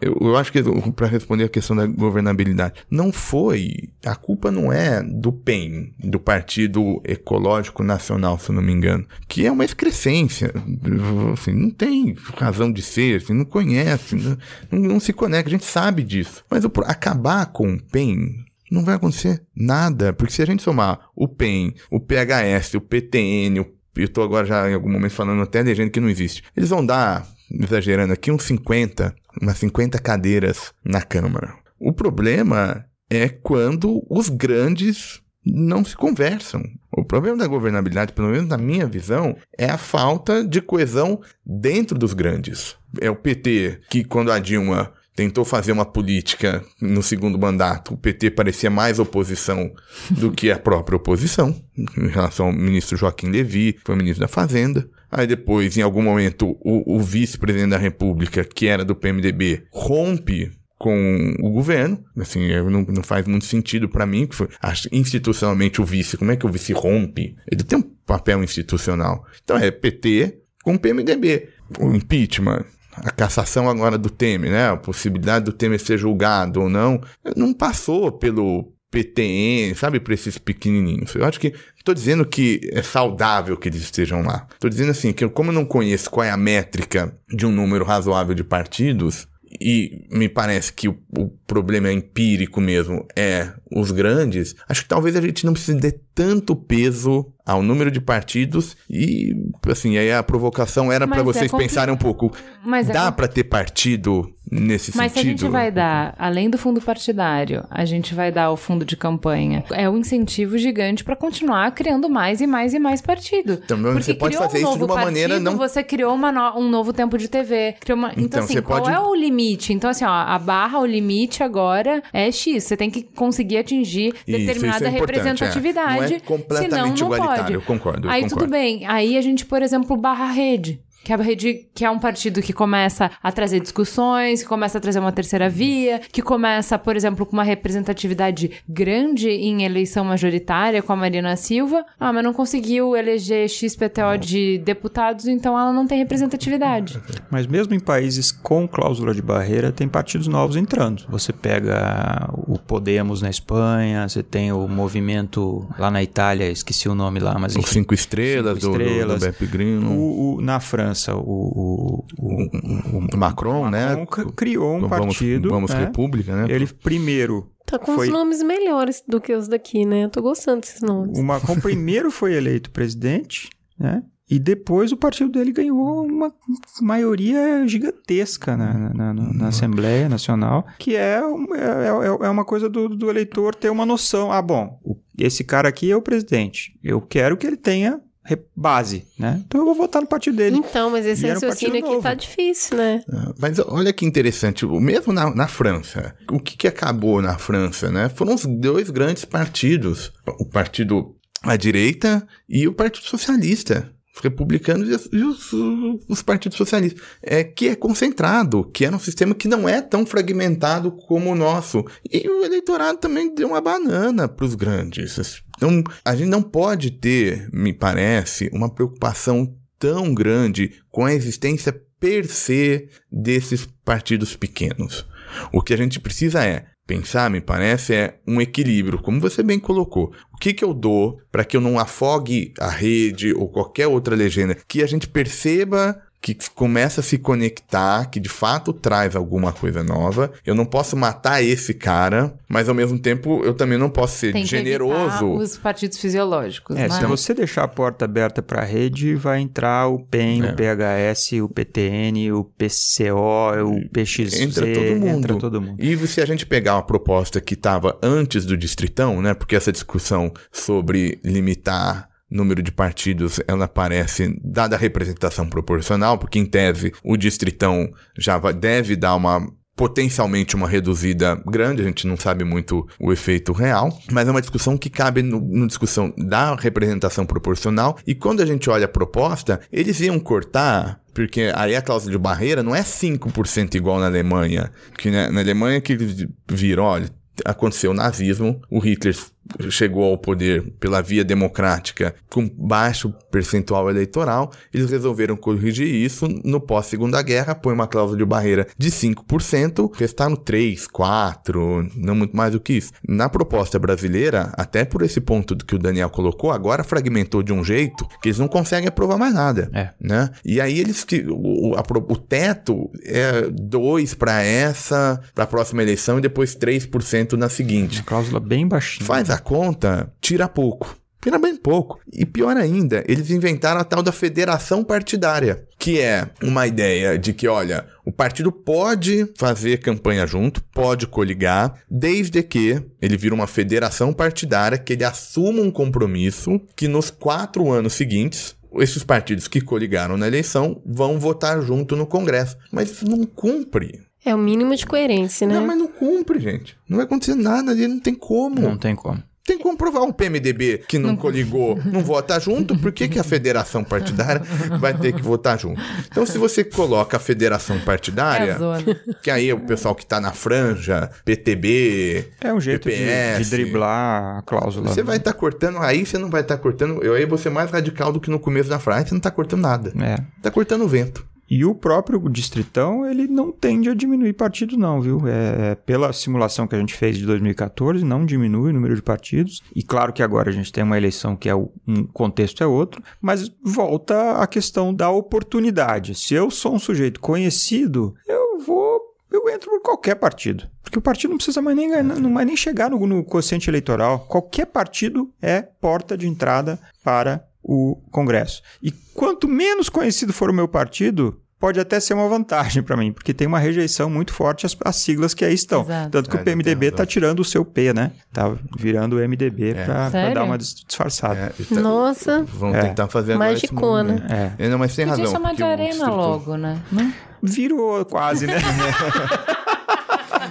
eu, eu acho que, para responder a questão da governabilidade, não foi. A culpa não é do PEN, do Partido Ecológico Nacional, se eu não me engano, que é uma excrescência. Assim, não tem razão de ser, assim, não conhece, não, não, se conecta, a gente sabe disso. Mas o, acabar com o PEN não vai acontecer nada, porque se a gente somar o PEN, o PHS, o PTN, o eu tô agora já em algum momento falando até legenda que não existe. Eles vão dar, exagerando aqui, uns 50 umas 50 cadeiras na Câmara. O problema é quando os grandes não se conversam. O problema da governabilidade, pelo menos na minha visão, é a falta de coesão dentro dos grandes. É o PT que, quando a Dilma tentou fazer uma política no segundo mandato, o PT parecia mais oposição do que a própria oposição, em relação ao ministro Joaquim Levy, que foi ministro da Fazenda. Aí depois, em algum momento, o, o vice-presidente da República, que era do PMDB, rompe com o governo, assim, não, não faz muito sentido para mim, que foi, acho, institucionalmente o vice, como é que o vice rompe? Ele tem um papel institucional. Então é PT com PMDB. O impeachment, a cassação agora do Temer, né? A possibilidade do Temer ser julgado ou não, não passou pelo PTN, sabe, para esses pequenininhos. Eu acho que estou dizendo que é saudável que eles estejam lá. Estou dizendo assim que como eu não conheço qual é a métrica de um número razoável de partidos, e me parece que o, o, problema empírico mesmo é os grandes, acho que talvez a gente não precise de tanto peso ao número de partidos e, assim, aí a provocação era para é vocês é pensarem um pouco. Mas é dá é para ter partido nesse Mas sentido? Mas se a gente vai dar, além do fundo partidário, a gente vai dar o fundo de campanha, é um incentivo gigante para continuar criando mais e mais e mais partido. Então, Porque você pode fazer um isso de uma partido, maneira não... Você criou no... um novo tempo de TV. Uma... Então, então assim, qual pode... é o limite? Então, assim, ó, a barra, o limite agora é X. Você tem que conseguir atingir determinada isso, é, é representatividade. É. Não é completamente senão, não igualitário, pode. eu concordo. Eu Aí concordo. tudo bem. Aí a gente, por exemplo, barra rede que a rede que é um partido que começa a trazer discussões, que começa a trazer uma terceira via, que começa, por exemplo, com uma representatividade grande em eleição majoritária com a Marina Silva. Ah, mas não conseguiu eleger XPTO de deputados, então ela não tem representatividade. *laughs* Mas mesmo em países com cláusula de barreira, tem partidos novos entrando. Você pega o Podemos na Espanha, você tem o movimento lá na Itália, esqueci o nome lá, mas enfim, Os Cinco Estrelas, cinco estrelas do, do, do Beppe Grino. O, o, na França França, o, o, o, o Macron, né? Macron criou um vamos, partido. Vamos né? República, né? Ele primeiro Tá com foi... os nomes melhores do que os daqui, né? Eu tô gostando desses nomes. O Macron primeiro foi eleito presidente, né? E depois o partido dele ganhou uma maioria gigantesca na, na, na, na Assembleia Nacional, que é, é, é, é uma coisa do, do, eleitor ter uma noção. Ah, bom, esse cara aqui é o presidente. Eu quero que ele tenha base, né? Então eu vou votar no partido dele. Então, mas esse raciocínio aqui tá difícil, né? Ah, mas olha que interessante, mesmo na, na França, o que, que acabou na França, né? Foram os dois grandes partidos, o partido à direita e o Partido Socialista os republicanos e, os, e os, os, partidos socialistas, é, que é concentrado, que era um sistema que não é tão fragmentado como o nosso. E o eleitorado também deu uma banana para os grandes. Então, a gente não pode ter, me parece, uma preocupação tão grande com a existência per se desses partidos pequenos. O que a gente precisa é pensar, me parece, é um equilíbrio, como você bem colocou. O que, que eu dou para que eu não afogue a rede ou qualquer outra legenda? Que a gente perceba que começa a se conectar, que de fato traz alguma coisa nova. Eu não posso matar esse cara, mas ao mesmo tempo eu também não posso ser Tem generoso. os partidos fisiológicos. É, né? se você deixar a porta aberta para a rede, vai entrar o PEN, é. o PHS, o PTN, o PCO, o PXZ, entra todo mundo. Entra todo mundo. E se a gente pegar uma proposta que estava antes do distritão, né? Porque essa discussão sobre limitar número de partidos, ela aparece dada a representação proporcional, porque em tese o distritão já deve dar uma potencialmente uma reduzida grande, a gente não sabe muito o efeito real, mas é uma discussão que cabe no, discussão da representação proporcional, e quando a gente olha a proposta, eles iam cortar porque aí a cláusula de barreira não é 5% igual na Alemanha, que na, na Alemanha que viram, olha, aconteceu o nazismo, o Hitler chegou ao poder pela via democrática com baixo percentual eleitoral, eles resolveram corrigir isso no pós-segunda guerra, põe uma cláusula de barreira de 5%, restaram 3, 4, não muito mais do que isso. Na proposta brasileira, até por esse ponto que o Daniel colocou, agora fragmentou de um jeito que eles não conseguem aprovar mais nada, é. né? E aí eles o, a, o teto é 2 para essa, para a próxima eleição e depois 3% na seguinte. Uma cláusula bem baixinha. Faz a conta, tira pouco. Tira bem pouco. E pior ainda, eles inventaram a tal da federação partidária, que é uma ideia de que, olha, o partido pode fazer campanha junto, pode coligar, desde que ele vira uma federação partidária, que ele assuma um compromisso que nos quatro anos seguintes esses partidos que coligaram na eleição vão votar junto no Congresso. Mas isso não cumpre. É o mínimo de coerência, né? Não, mas não cumpre, gente. Não vai acontecer nada ali, não tem como. Não tem como. Tem como provar um PMDB que não, não coligou, não vota junto, por que, que a federação partidária vai ter que votar junto? Então, se você coloca a federação partidária, é que aí o pessoal que tá na franja, PTB. É um jeito PPS, de, de, driblar a cláusula. Você vai estar tá cortando, aí você não vai estar tá cortando. Eu aí vou ser mais radical do que no começo da frase, você não tá cortando nada. É. Tá cortando o vento. E o próprio distritão, ele não tende a diminuir partido não, viu? É, é pela simulação que a gente fez de 2014, não diminui o número de partidos. E claro que agora a gente tem uma eleição que é um contexto é outro, mas volta a questão da oportunidade. Se eu sou um sujeito conhecido, eu vou eu entro por qualquer partido. Porque o partido não precisa mais nem, não vai nem chegar no, no quociente eleitoral. Qualquer partido é porta de entrada para o Congresso. E quanto menos conhecido for o meu partido, pode até ser uma vantagem para mim, porque tem uma rejeição muito forte às, às siglas que aí estão. Exato. Tanto que é, o PMDB está tirando o seu P, né? Tá virando o MDB é. para dar uma disfarçada. É, tá, Nossa. Vamos tentar fazer Magicona. É. Não, mas tem Podia razão. chamar de arena logo, né? Virou quase, né? *laughs*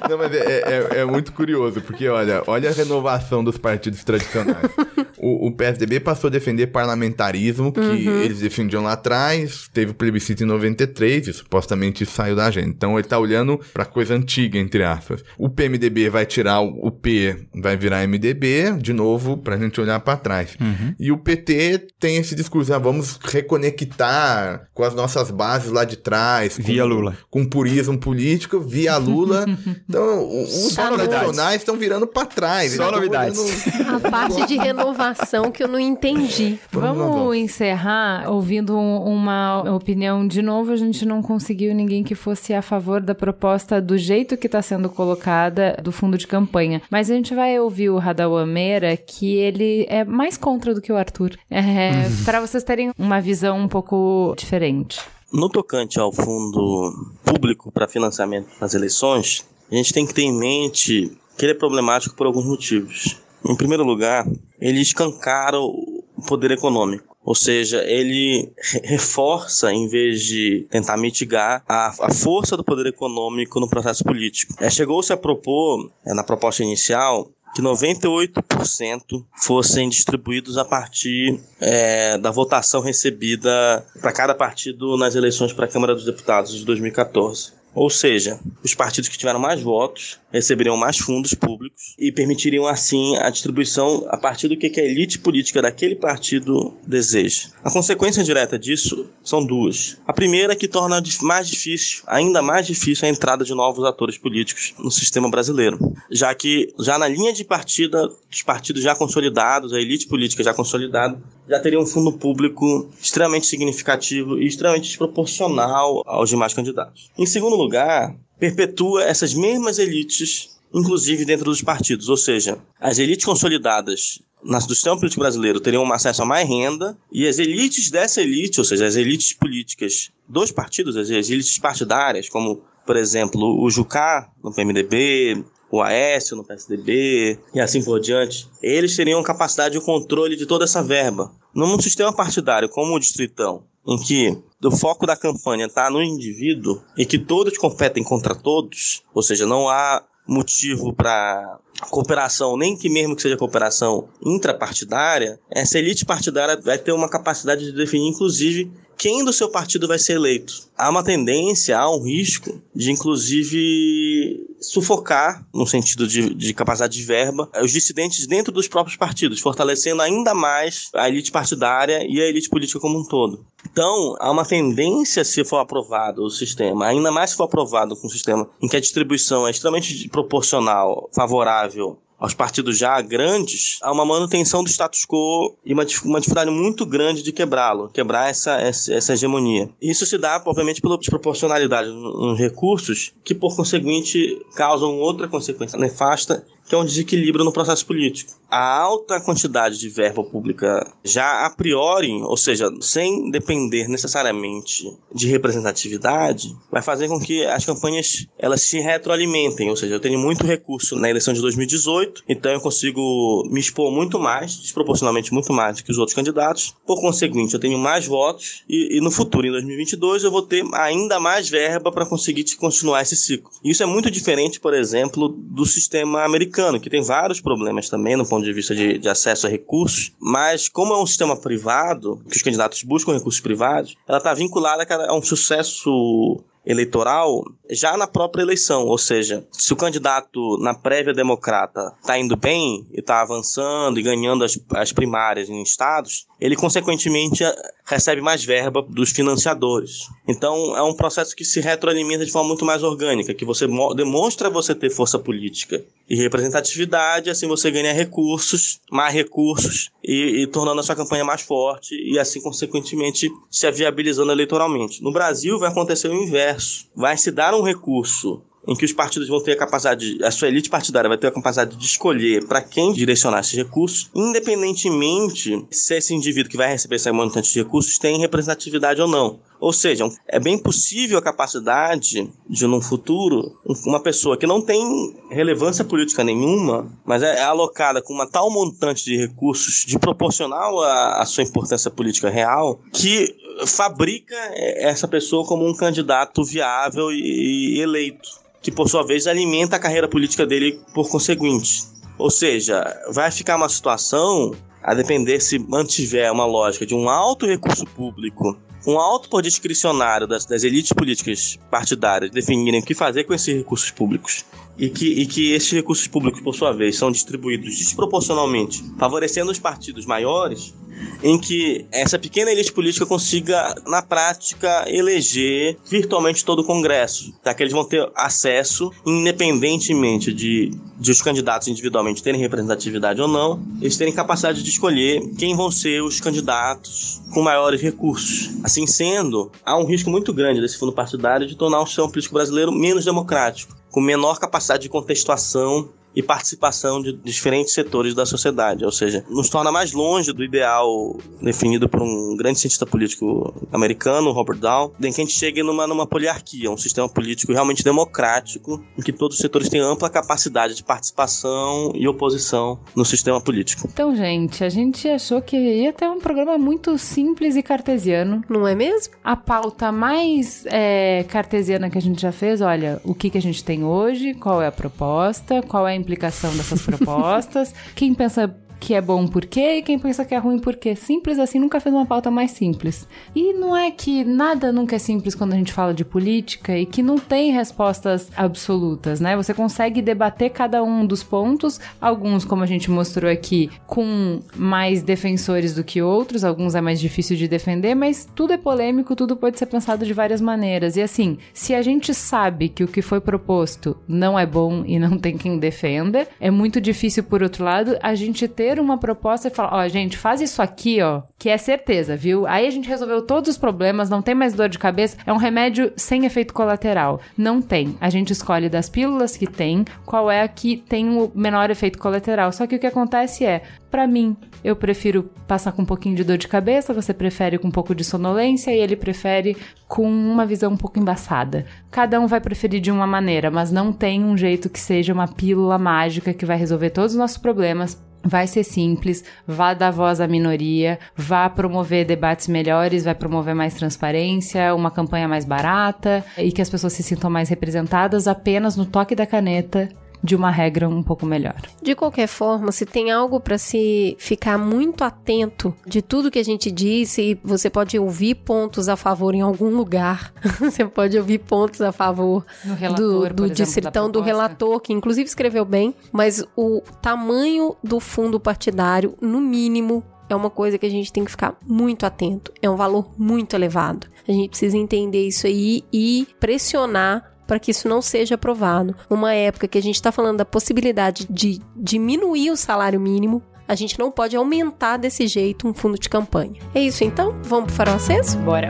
Não, mas é, é, é, muito curioso, porque olha, olha a renovação dos partidos tradicionais. O, o PSDB passou a defender parlamentarismo, que uhum. eles defendiam lá atrás, teve o plebiscito em 93 e supostamente isso saiu da agenda. Então ele tá olhando pra coisa antiga, entre aspas. O PMDB vai tirar o, P, vai virar MDB, de novo, pra gente olhar para trás. Uhum. E o PT tem esse discurso, ah, vamos reconectar com as nossas bases lá de trás. Via com, Lula. Com purismo político, via Lula. *laughs* Então, os tradicionais estão virando para trás. Só novidades. A *laughs* parte de renovação que eu não entendi. Vamos encerrar ouvindo uma opinião. De novo, a gente não conseguiu ninguém que fosse a favor da proposta do jeito que está sendo colocada do fundo de campanha. Mas a gente vai ouvir o Radawan Meira, que ele é mais contra do que o Arthur. É, uhum. Para vocês terem uma visão um pouco diferente. No tocante ao fundo público para financiamento das eleições, a gente tem que ter em mente que ele é problemático por alguns motivos. Em primeiro lugar, ele escancara o poder econômico. Ou seja, ele reforça, em vez de tentar mitigar, a, a força do poder econômico no processo político. É, Chegou-se a propor, é, na proposta inicial, que 98% fossem distribuídos a partir é, da votação recebida para cada partido nas eleições para a Câmara dos Deputados de 2014. Ou seja, os partidos que tiveram mais votos receberiam mais fundos públicos e permitiriam assim a distribuição a partir do que a elite política daquele partido deseja. A consequência direta disso são duas. A primeira é que torna mais difícil, ainda mais difícil, a entrada de novos atores políticos no sistema brasileiro, já que já na linha de partida, os partidos já consolidados, a elite política já consolidada, já teria um fundo público extremamente significativo e extremamente desproporcional aos demais candidatos. Em segundo lugar, perpetua essas mesmas elites, inclusive dentro dos partidos, ou seja, as elites consolidadas do sistema político brasileiro teriam um acesso a mais renda e as elites dessa elite, ou seja, as elites políticas dos partidos, as elites partidárias, como, por exemplo, o Jucá no PMDB, o Aécio no PSDB e assim por diante, eles teriam capacidade de controle de toda essa verba. Num sistema partidário como o Distritão, em que o foco da campanha está no indivíduo e que todos competem contra todos, ou seja, não há motivo para cooperação, nem que mesmo que seja cooperação intrapartidária, essa elite partidária vai ter uma capacidade de definir, inclusive, quem do seu partido vai ser eleito. Há uma tendência, há um risco de, inclusive, sufocar, no sentido de, de capacidade de verba, os dissidentes dentro dos próprios partidos, fortalecendo ainda mais a elite partidária e a elite política como um todo. Então, há uma tendência, se for aprovado o sistema, ainda mais se for aprovado com um sistema em que a distribuição é extremamente proporcional, favorável aos partidos já grandes, há uma manutenção do status quo e uma, uma dificuldade muito grande de quebrá-lo, quebrar essa, essa, essa, hegemonia. Isso se dá, obviamente, pela desproporcionalidade nos recursos, que, por conseguinte, causam outra consequência nefasta, que é um desequilíbrio no processo político. A alta quantidade de verba pública já a priori, ou seja, sem depender necessariamente de representatividade, vai fazer com que as campanhas elas se retroalimentem, ou seja, eu tenho muito recurso na eleição de 2018, então eu consigo me expor muito mais, desproporcionalmente muito mais do que os outros candidatos. Por conseguinte, eu tenho mais votos e, e no futuro, em 2022, eu vou ter ainda mais verba para conseguir continuar esse ciclo. Isso é muito diferente, por exemplo, do sistema americano americano, que tem vários problemas também no ponto de vista de, de acesso a recursos, mas como é um sistema privado, que os candidatos buscam recursos privados, ela está vinculada a um sucesso eleitoral já na própria eleição, ou seja, se o candidato na prévia democrata está indo bem e está avançando e ganhando as, as primárias em estados, ele consequentemente recebe mais verba dos financiadores. Então é um processo que se retroalimenta de forma muito mais orgânica, que você demonstra você ter força política e representatividade, assim você ganha recursos, mais recursos e, e tornando a sua campanha mais forte e assim consequentemente se viabilizando eleitoralmente. No Brasil vai acontecer o inverso, vai se dar um recurso em que os partidos vão ter a capacidade, a sua elite partidária vai ter a capacidade de escolher para quem direcionar esses recursos, independentemente se esse indivíduo que vai receber esse montante de recursos tem representatividade ou não. Ou seja, é bem possível a capacidade de, num futuro, uma pessoa que não tem relevância política nenhuma, mas é alocada com uma tal montante de recursos de proporcional à, sua importância política real, que fabrica essa pessoa como um candidato viável e eleito que por sua vez alimenta a carreira política dele por conseguinte. Ou seja, vai ficar uma situação, a depender se mantiver uma lógica de um alto recurso público, um alto poder discricionário das, das elites políticas partidárias definirem o que fazer com esses recursos públicos e que, e que esses recursos públicos, por sua vez, são distribuídos desproporcionalmente, favorecendo os partidos maiores, em que essa pequena elite política consiga, na prática, eleger virtualmente todo o Congresso, já que eles vão ter acesso, independentemente de, de os candidatos individualmente terem representatividade ou não, eles terem capacidade de escolher quem vão ser os candidatos com maiores recursos. Assim sendo, há um risco muito grande desse fundo partidário de tornar o sistema político brasileiro menos democrático, com menor capacidade de contestação e participação de diferentes setores da sociedade, ou seja, nos torna mais longe do ideal definido por um grande cientista político americano, Robert Down, em que a gente chegue numa, numa poliarquia, um sistema político realmente democrático, em que todos os setores têm ampla capacidade de participação e oposição no sistema político. Então, gente, a gente achou que ia ter um programa muito simples e cartesiano. Não é mesmo? A pauta mais é, cartesiana que a gente já fez, olha, o que, que a gente tem hoje, qual é a proposta, qual é a implicação dessas propostas. *laughs* Quem pensa que é bom por quê e quem pensa que é ruim por quê. Simples assim, nunca fez uma pauta mais simples. E não é que nada nunca é simples quando a gente fala de política e que não tem respostas absolutas, né? Você consegue debater cada um dos pontos, alguns, como a gente mostrou aqui, com mais defensores do que outros, alguns é mais difícil de defender, mas tudo é polêmico, tudo pode ser pensado de várias maneiras. E assim, se a gente sabe que o que foi proposto não é bom e não tem quem defenda, é muito difícil, por outro lado, a gente ter uma proposta e falar, ó, oh, gente, faz isso aqui, ó, que é certeza, viu? Aí a gente resolveu todos os problemas, não tem mais dor de cabeça, é um remédio sem efeito colateral. Não tem. A gente escolhe das pílulas que tem, qual é a que tem o menor efeito colateral. Só que o que acontece é, para mim, eu prefiro passar com um pouquinho de dor de cabeça, você prefere com um pouco de sonolência e ele prefere com uma visão um pouco embaçada. Cada um vai preferir de uma maneira, mas não tem um jeito que seja uma pílula mágica que vai resolver todos os nossos problemas vai ser simples, vá dar voz à minoria, vá promover debates melhores, vai promover mais transparência, uma campanha mais barata e que as pessoas se sintam mais representadas apenas no toque da caneta de uma regra um pouco melhor. De qualquer forma, se tem algo para se ficar muito atento de tudo que a gente disse, você pode ouvir pontos a favor em algum lugar. *laughs* você pode ouvir pontos a favor relator, do, do exemplo, distritão do relator, que inclusive escreveu bem, mas o tamanho do fundo partidário, no mínimo, é uma coisa que a gente tem que ficar muito atento. É um valor muito elevado. A gente precisa entender isso aí e pressionar para que isso não seja aprovado. Numa época que a gente está falando da possibilidade de diminuir o salário mínimo, a gente não pode aumentar desse jeito um fundo de campanha. É isso então? Vamos para o aceso? Bora!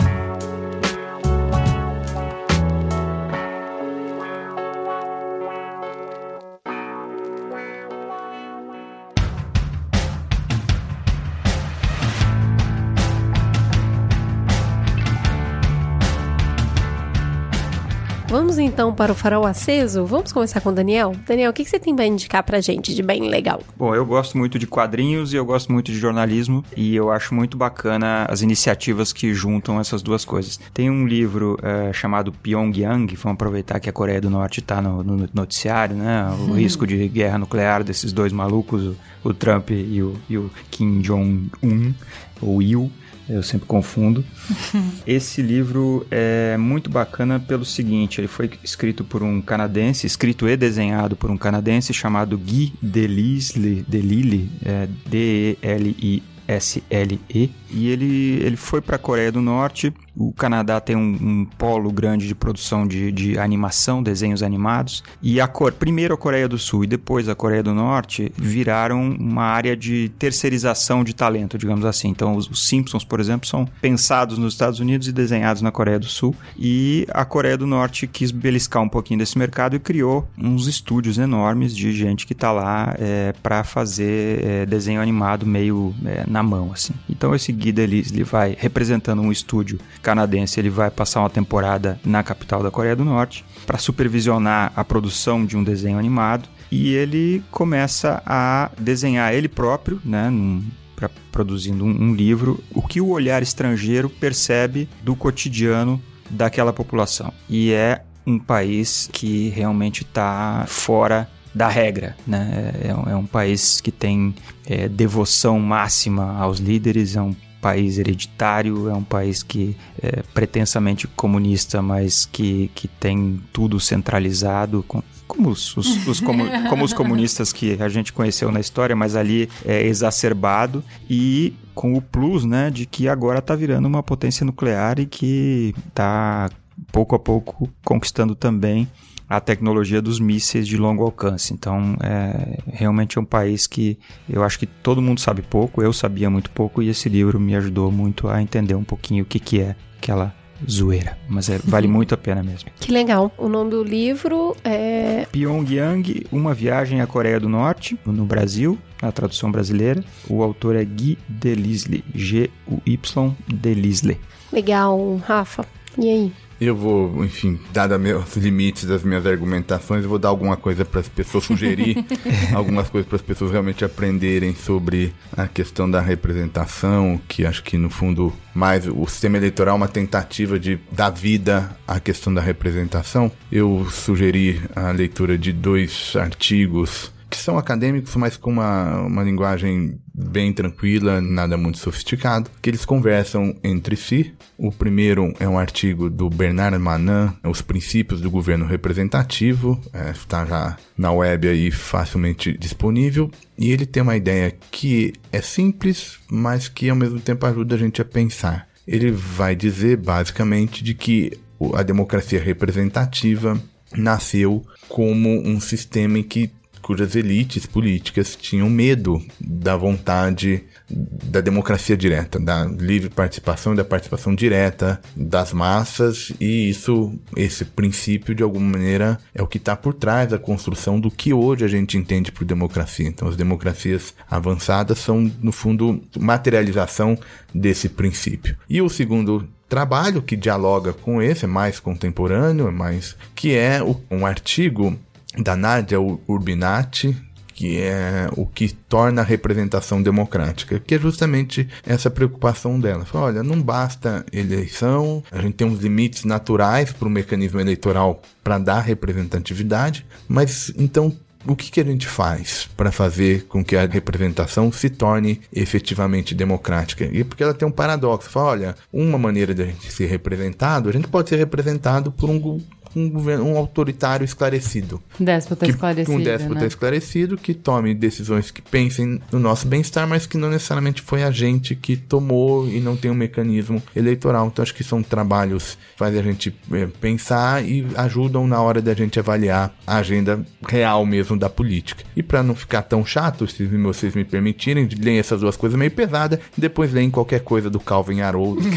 Então para o farol aceso? Vamos começar com o Daniel? Daniel, o que, você tem para indicar pra gente de bem legal? Bom, eu gosto muito de quadrinhos e eu gosto muito de jornalismo e eu acho muito bacana as iniciativas que juntam essas duas coisas. Tem um livro uh, chamado Pyongyang, vamos aproveitar que a Coreia do Norte está no, no, noticiário, né? O hum. risco de guerra nuclear desses dois malucos, o, o Trump e o, e o Kim Jong-un, ou Il eu sempre confundo. *laughs* Esse livro é muito bacana pelo seguinte: ele foi escrito por um canadense, escrito e desenhado por um canadense chamado Guy Delisle, Delille, é, D-E-L-I S-L-E, e ele, ele foi para a Coreia do Norte. O Canadá tem um, um polo grande de produção de, de, animação, desenhos animados, e a Cor primeiro a Coreia do Sul e depois a Coreia do Norte viraram uma área de terceirização de talento, digamos assim. Então, os, os Simpsons, por exemplo, são pensados nos Estados Unidos e desenhados na Coreia do Sul, e a Coreia do Norte quis beliscar um pouquinho desse mercado e criou uns estúdios enormes de gente que está lá é, para fazer é, desenho animado meio é, na mão, assim. Então esse Guida ele, vai representando um estúdio canadense, ele vai passar uma temporada na capital da Coreia do Norte para supervisionar a produção de um desenho animado e ele começa a desenhar ele próprio, né, num, pra, produzindo um, um livro, o que o olhar estrangeiro percebe do cotidiano daquela população. E é um país que realmente está fora da regra, né? É, é, um, é um país que tem é, devoção máxima aos líderes, é um país hereditário, é um país que é pretensamente comunista, mas que, que tem tudo centralizado, com, como os, os, os comu, *laughs* como os comunistas que a gente conheceu na história, mas ali é exacerbado e com o plus, né, de que agora está virando uma potência nuclear e que está pouco a pouco conquistando também a tecnologia dos mísseis de longo alcance. Então, é, realmente é um país que eu acho que todo mundo sabe pouco, eu sabia muito pouco e esse livro me ajudou muito a entender um pouquinho o que, que é aquela zoeira, mas é, vale *laughs* muito a pena mesmo. Que legal. O nome do livro é Pyongyang, Uma Viagem à Coreia do Norte, no Brasil, na tradução brasileira. O autor é Guy Delisle, G-U-Y Delisle. Legal, Rafa. E aí? Eu vou, enfim, dado os limites das minhas argumentações, eu vou dar alguma coisa para as pessoas, sugerir *laughs* algumas coisas para as pessoas realmente aprenderem sobre a questão da representação, que acho que no fundo mais o sistema eleitoral é uma tentativa de dar vida à questão da representação. Eu sugeri a leitura de dois artigos que são acadêmicos, mas com uma, uma linguagem bem tranquila, nada muito sofisticado, que eles conversam entre si. O primeiro é um artigo do Bernard Manin, Os Princípios do Governo Representativo, é, está já na web aí facilmente disponível, e ele tem uma ideia que é simples, mas que ao mesmo tempo ajuda a gente a pensar. Ele vai dizer basicamente de que a democracia representativa nasceu como um sistema em que cujas elites políticas tinham medo da vontade da democracia direta, da livre participação e da participação direta das massas, e isso, esse princípio, de alguma maneira, é o que está por trás da construção do que hoje a gente entende por democracia. Então, as democracias avançadas são, no fundo, materialização desse princípio. E o segundo trabalho que dialoga com esse, é mais contemporâneo, é mais que é um artigo da Nadia Urbinati, que é o que torna a representação democrática, que é justamente essa preocupação dela. Olha, não basta eleição, a gente tem uns limites naturais para o mecanismo eleitoral para dar representatividade, mas então o que, que a gente faz para fazer com que a representação se torne efetivamente democrática? E porque ela tem um paradoxo. Fala, olha, uma maneira de a gente ser representado, a gente pode ser representado por um um, governo, um autoritário esclarecido. Déspota que, esclarecido. Um déspota né? esclarecido que tome decisões que pensem no nosso bem-estar, mas que não necessariamente foi a gente que tomou e não tem um mecanismo eleitoral. Então acho que são trabalhos que fazem a gente é, pensar e ajudam na hora da gente avaliar a agenda real mesmo da política. E para não ficar tão chato, se vocês me permitirem, leem essas duas coisas meio pesadas, depois leem qualquer coisa do Calvin Haroldo, *laughs*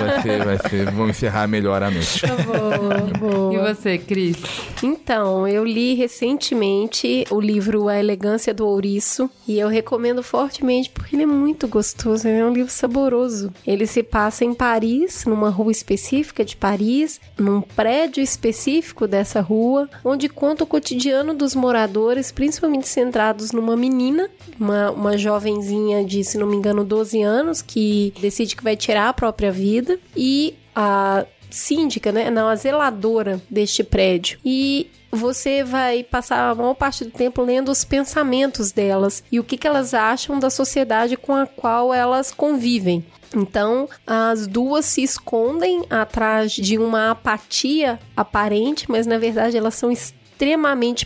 vai ser, vai ser, vão encerrar melhor a noite. Tá bom. Boa. E você, Cris? Então, eu li recentemente o livro A Elegância do Ouriço e eu recomendo fortemente porque ele é muito gostoso, é um livro saboroso. Ele se passa em Paris, numa rua específica de Paris, num prédio específico dessa rua, onde conta o cotidiano dos moradores, principalmente centrados numa menina, uma, uma jovenzinha de, se não me engano, 12 anos, que decide que vai tirar a própria vida e a síndica, né? Não, a zeladora deste prédio. E você vai passar a maior parte do tempo lendo os pensamentos delas e o que, que elas acham da sociedade com a qual elas convivem. Então, as duas se escondem atrás de uma apatia aparente, mas na verdade elas são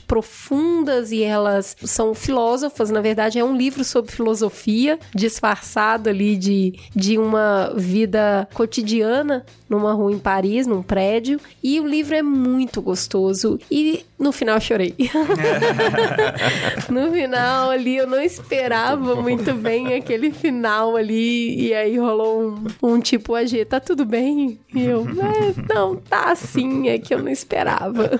profundas e elas são filósofas. Na verdade, é um livro sobre filosofia, disfarçado ali de, de uma vida cotidiana numa rua em Paris, num prédio. E o livro é muito gostoso. E no final chorei. *laughs* no final ali eu não esperava muito bem aquele final ali. E aí rolou um, um tipo, AG, tá tudo bem? E eu, é, não, tá assim, é que eu não esperava.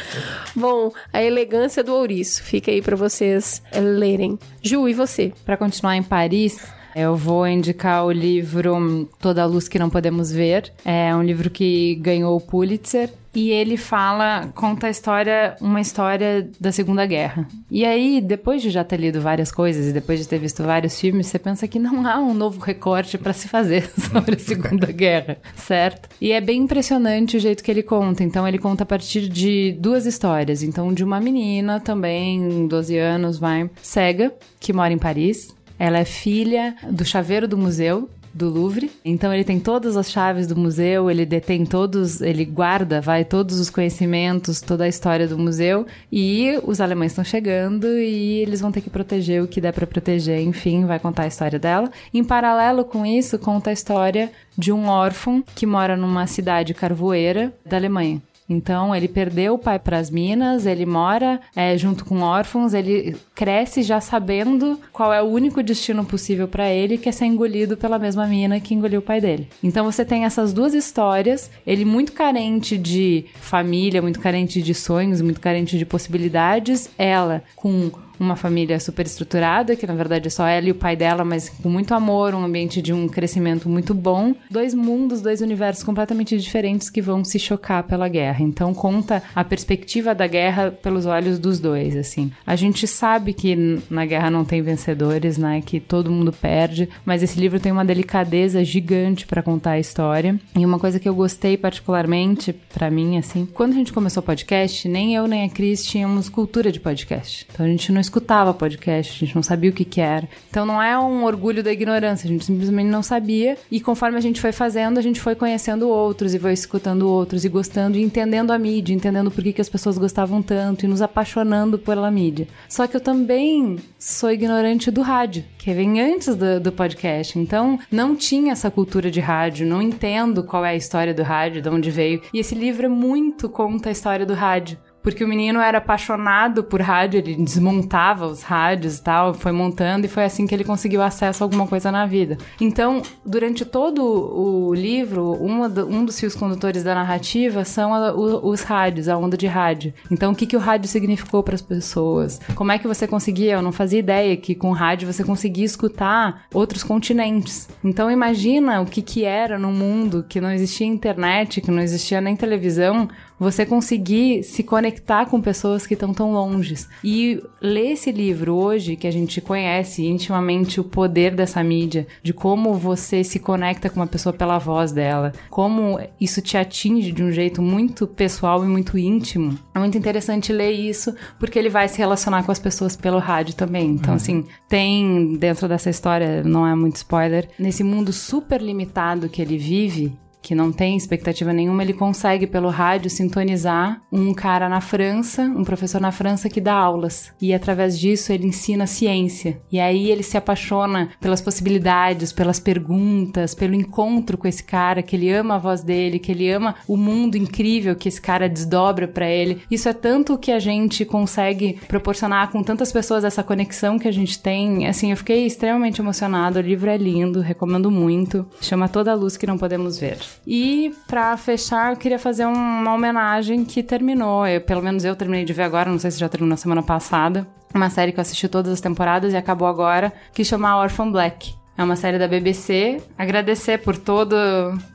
*laughs* Bom, a elegância do ouriço. Fica aí para vocês lerem. Ju, e você? Para continuar em Paris, eu vou indicar o livro Toda a Luz que Não Podemos Ver. É um livro que ganhou o Pulitzer. E ele fala, conta a história, uma história da Segunda Guerra. E aí, depois de já ter lido várias coisas e depois de ter visto vários filmes, você pensa que não há um novo recorte para se fazer *laughs* sobre a Segunda Guerra, certo? E é bem impressionante o jeito que ele conta. Então, ele conta a partir de duas histórias. Então, de uma menina também, 12 anos, vai, cega, que mora em Paris ela é filha do chaveiro do museu do Louvre. Então ele tem todas as chaves do museu, ele detém todos, ele guarda, vai todos os conhecimentos, toda a história do museu e os alemães estão chegando e eles vão ter que proteger o que der para proteger, enfim, vai contar a história dela. Em paralelo com isso, conta a história de um órfão que mora numa cidade carvoeira da Alemanha. Então ele perdeu o pai para as minas, ele mora é, junto com órfãos, ele cresce já sabendo qual é o único destino possível para ele, que é ser engolido pela mesma mina que engoliu o pai dele. Então você tem essas duas histórias, ele muito carente de família, muito carente de sonhos, muito carente de possibilidades, ela com uma família super estruturada, que na verdade é só ela e o pai dela, mas com muito amor, um ambiente de um crescimento muito bom. Dois mundos, dois universos completamente diferentes que vão se chocar pela guerra. Então conta a perspectiva da guerra pelos olhos dos dois, assim. A gente sabe que na guerra não tem vencedores, né? Que todo mundo perde, mas esse livro tem uma delicadeza gigante para contar a história. E uma coisa que eu gostei particularmente para mim, assim, quando a gente começou o podcast, nem eu nem a Cris tínhamos cultura de podcast. Então a gente não escutava podcast, a gente não sabia o que, que era. Então não é um orgulho da ignorância, a gente simplesmente não sabia. E conforme a gente foi fazendo, a gente foi conhecendo outros e foi escutando outros e gostando e entendendo a mídia, entendendo por que, que as pessoas gostavam tanto e nos apaixonando pela mídia. Só que eu também sou ignorante do rádio, que vem antes do, do podcast. Então não tinha essa cultura de rádio, não entendo qual é a história do rádio, de onde veio. E esse livro é muito conta a história do rádio porque o menino era apaixonado por rádio, ele desmontava os rádios e tal, foi montando e foi assim que ele conseguiu acesso a alguma coisa na vida. Então, durante todo o livro, do, um dos fios condutores da narrativa são a, o, os rádios, a onda de rádio. Então, o que, que o rádio significou para as pessoas? Como é que você conseguia? Eu não fazia ideia que com rádio você conseguia escutar outros continentes. Então, imagina o que, que era no mundo que não existia internet, que não existia nem televisão, você conseguir se conectar com pessoas que estão tão longes. E ler esse livro hoje, que a gente conhece intimamente o poder dessa mídia, de como você se conecta com uma pessoa pela voz dela, como isso te atinge de um jeito muito pessoal e muito íntimo. É muito interessante ler isso, porque ele vai se relacionar com as pessoas pelo rádio também. Então, uhum. assim, tem dentro dessa história, não é muito spoiler, nesse mundo super limitado que ele vive, que não tem expectativa nenhuma, ele consegue pelo rádio sintonizar um cara na França, um professor na França que dá aulas. E através disso ele ensina ciência. E aí ele se apaixona pelas possibilidades, pelas perguntas, pelo encontro com esse cara, que ele ama a voz dele, que ele ama o mundo incrível que esse cara desdobra para ele. Isso é tanto que a gente consegue proporcionar com tantas pessoas essa conexão que a gente tem. Assim, eu fiquei extremamente emocionada. O livro é lindo, recomendo muito. Chama Toda a Luz que Não Podemos Ver. E para fechar, eu queria fazer uma homenagem que terminou. Eu, pelo menos eu terminei de ver agora, não sei se já terminou semana passada. Uma série que eu assisti todas as temporadas e acabou agora, que chama Orphan Black. É uma série da BBC. Agradecer por todo,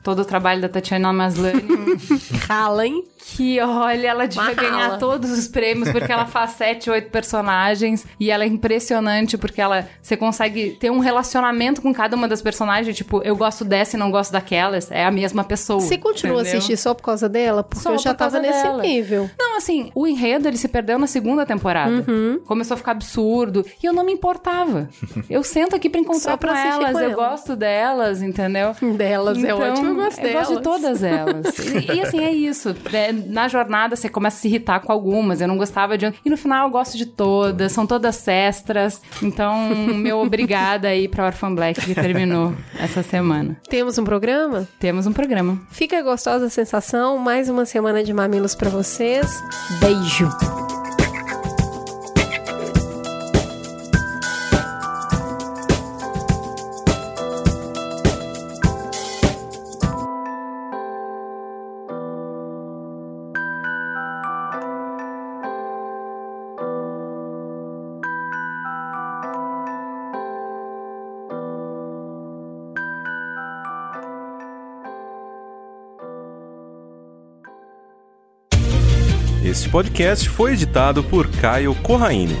todo o trabalho da Tatiana Maslany. *laughs* Rala, hein? que, olha, ela devia ganhar todos os prêmios porque ela faz *laughs* sete, oito personagens e ela é impressionante porque ela você consegue ter um relacionamento com cada uma das personagens, tipo, eu gosto dessa e não gosto daquelas, é a mesma pessoa. Você continua a assistir só por causa dela? Porque só eu já tava nesse dela. nível. Não, assim, o enredo ele se perdeu na segunda temporada. Uhum. Começou a ficar absurdo e eu não me importava. *laughs* Eu sento aqui para encontrar pra com elas, com eu gosto delas, entendeu? Delas, é então, é ótimo, eu gosto delas. Eu gosto de todas elas. *laughs* e, e assim, é isso. É, na jornada você começa a se irritar com algumas. Eu não gostava de. E no final eu gosto de todas, são todas extras. Então, meu obrigada aí pra Orphan Black que terminou essa semana. Temos um programa? Temos um programa. Fica gostosa a sensação. Mais uma semana de mamilos para vocês. Beijo! Podcast foi editado por Caio Corraine.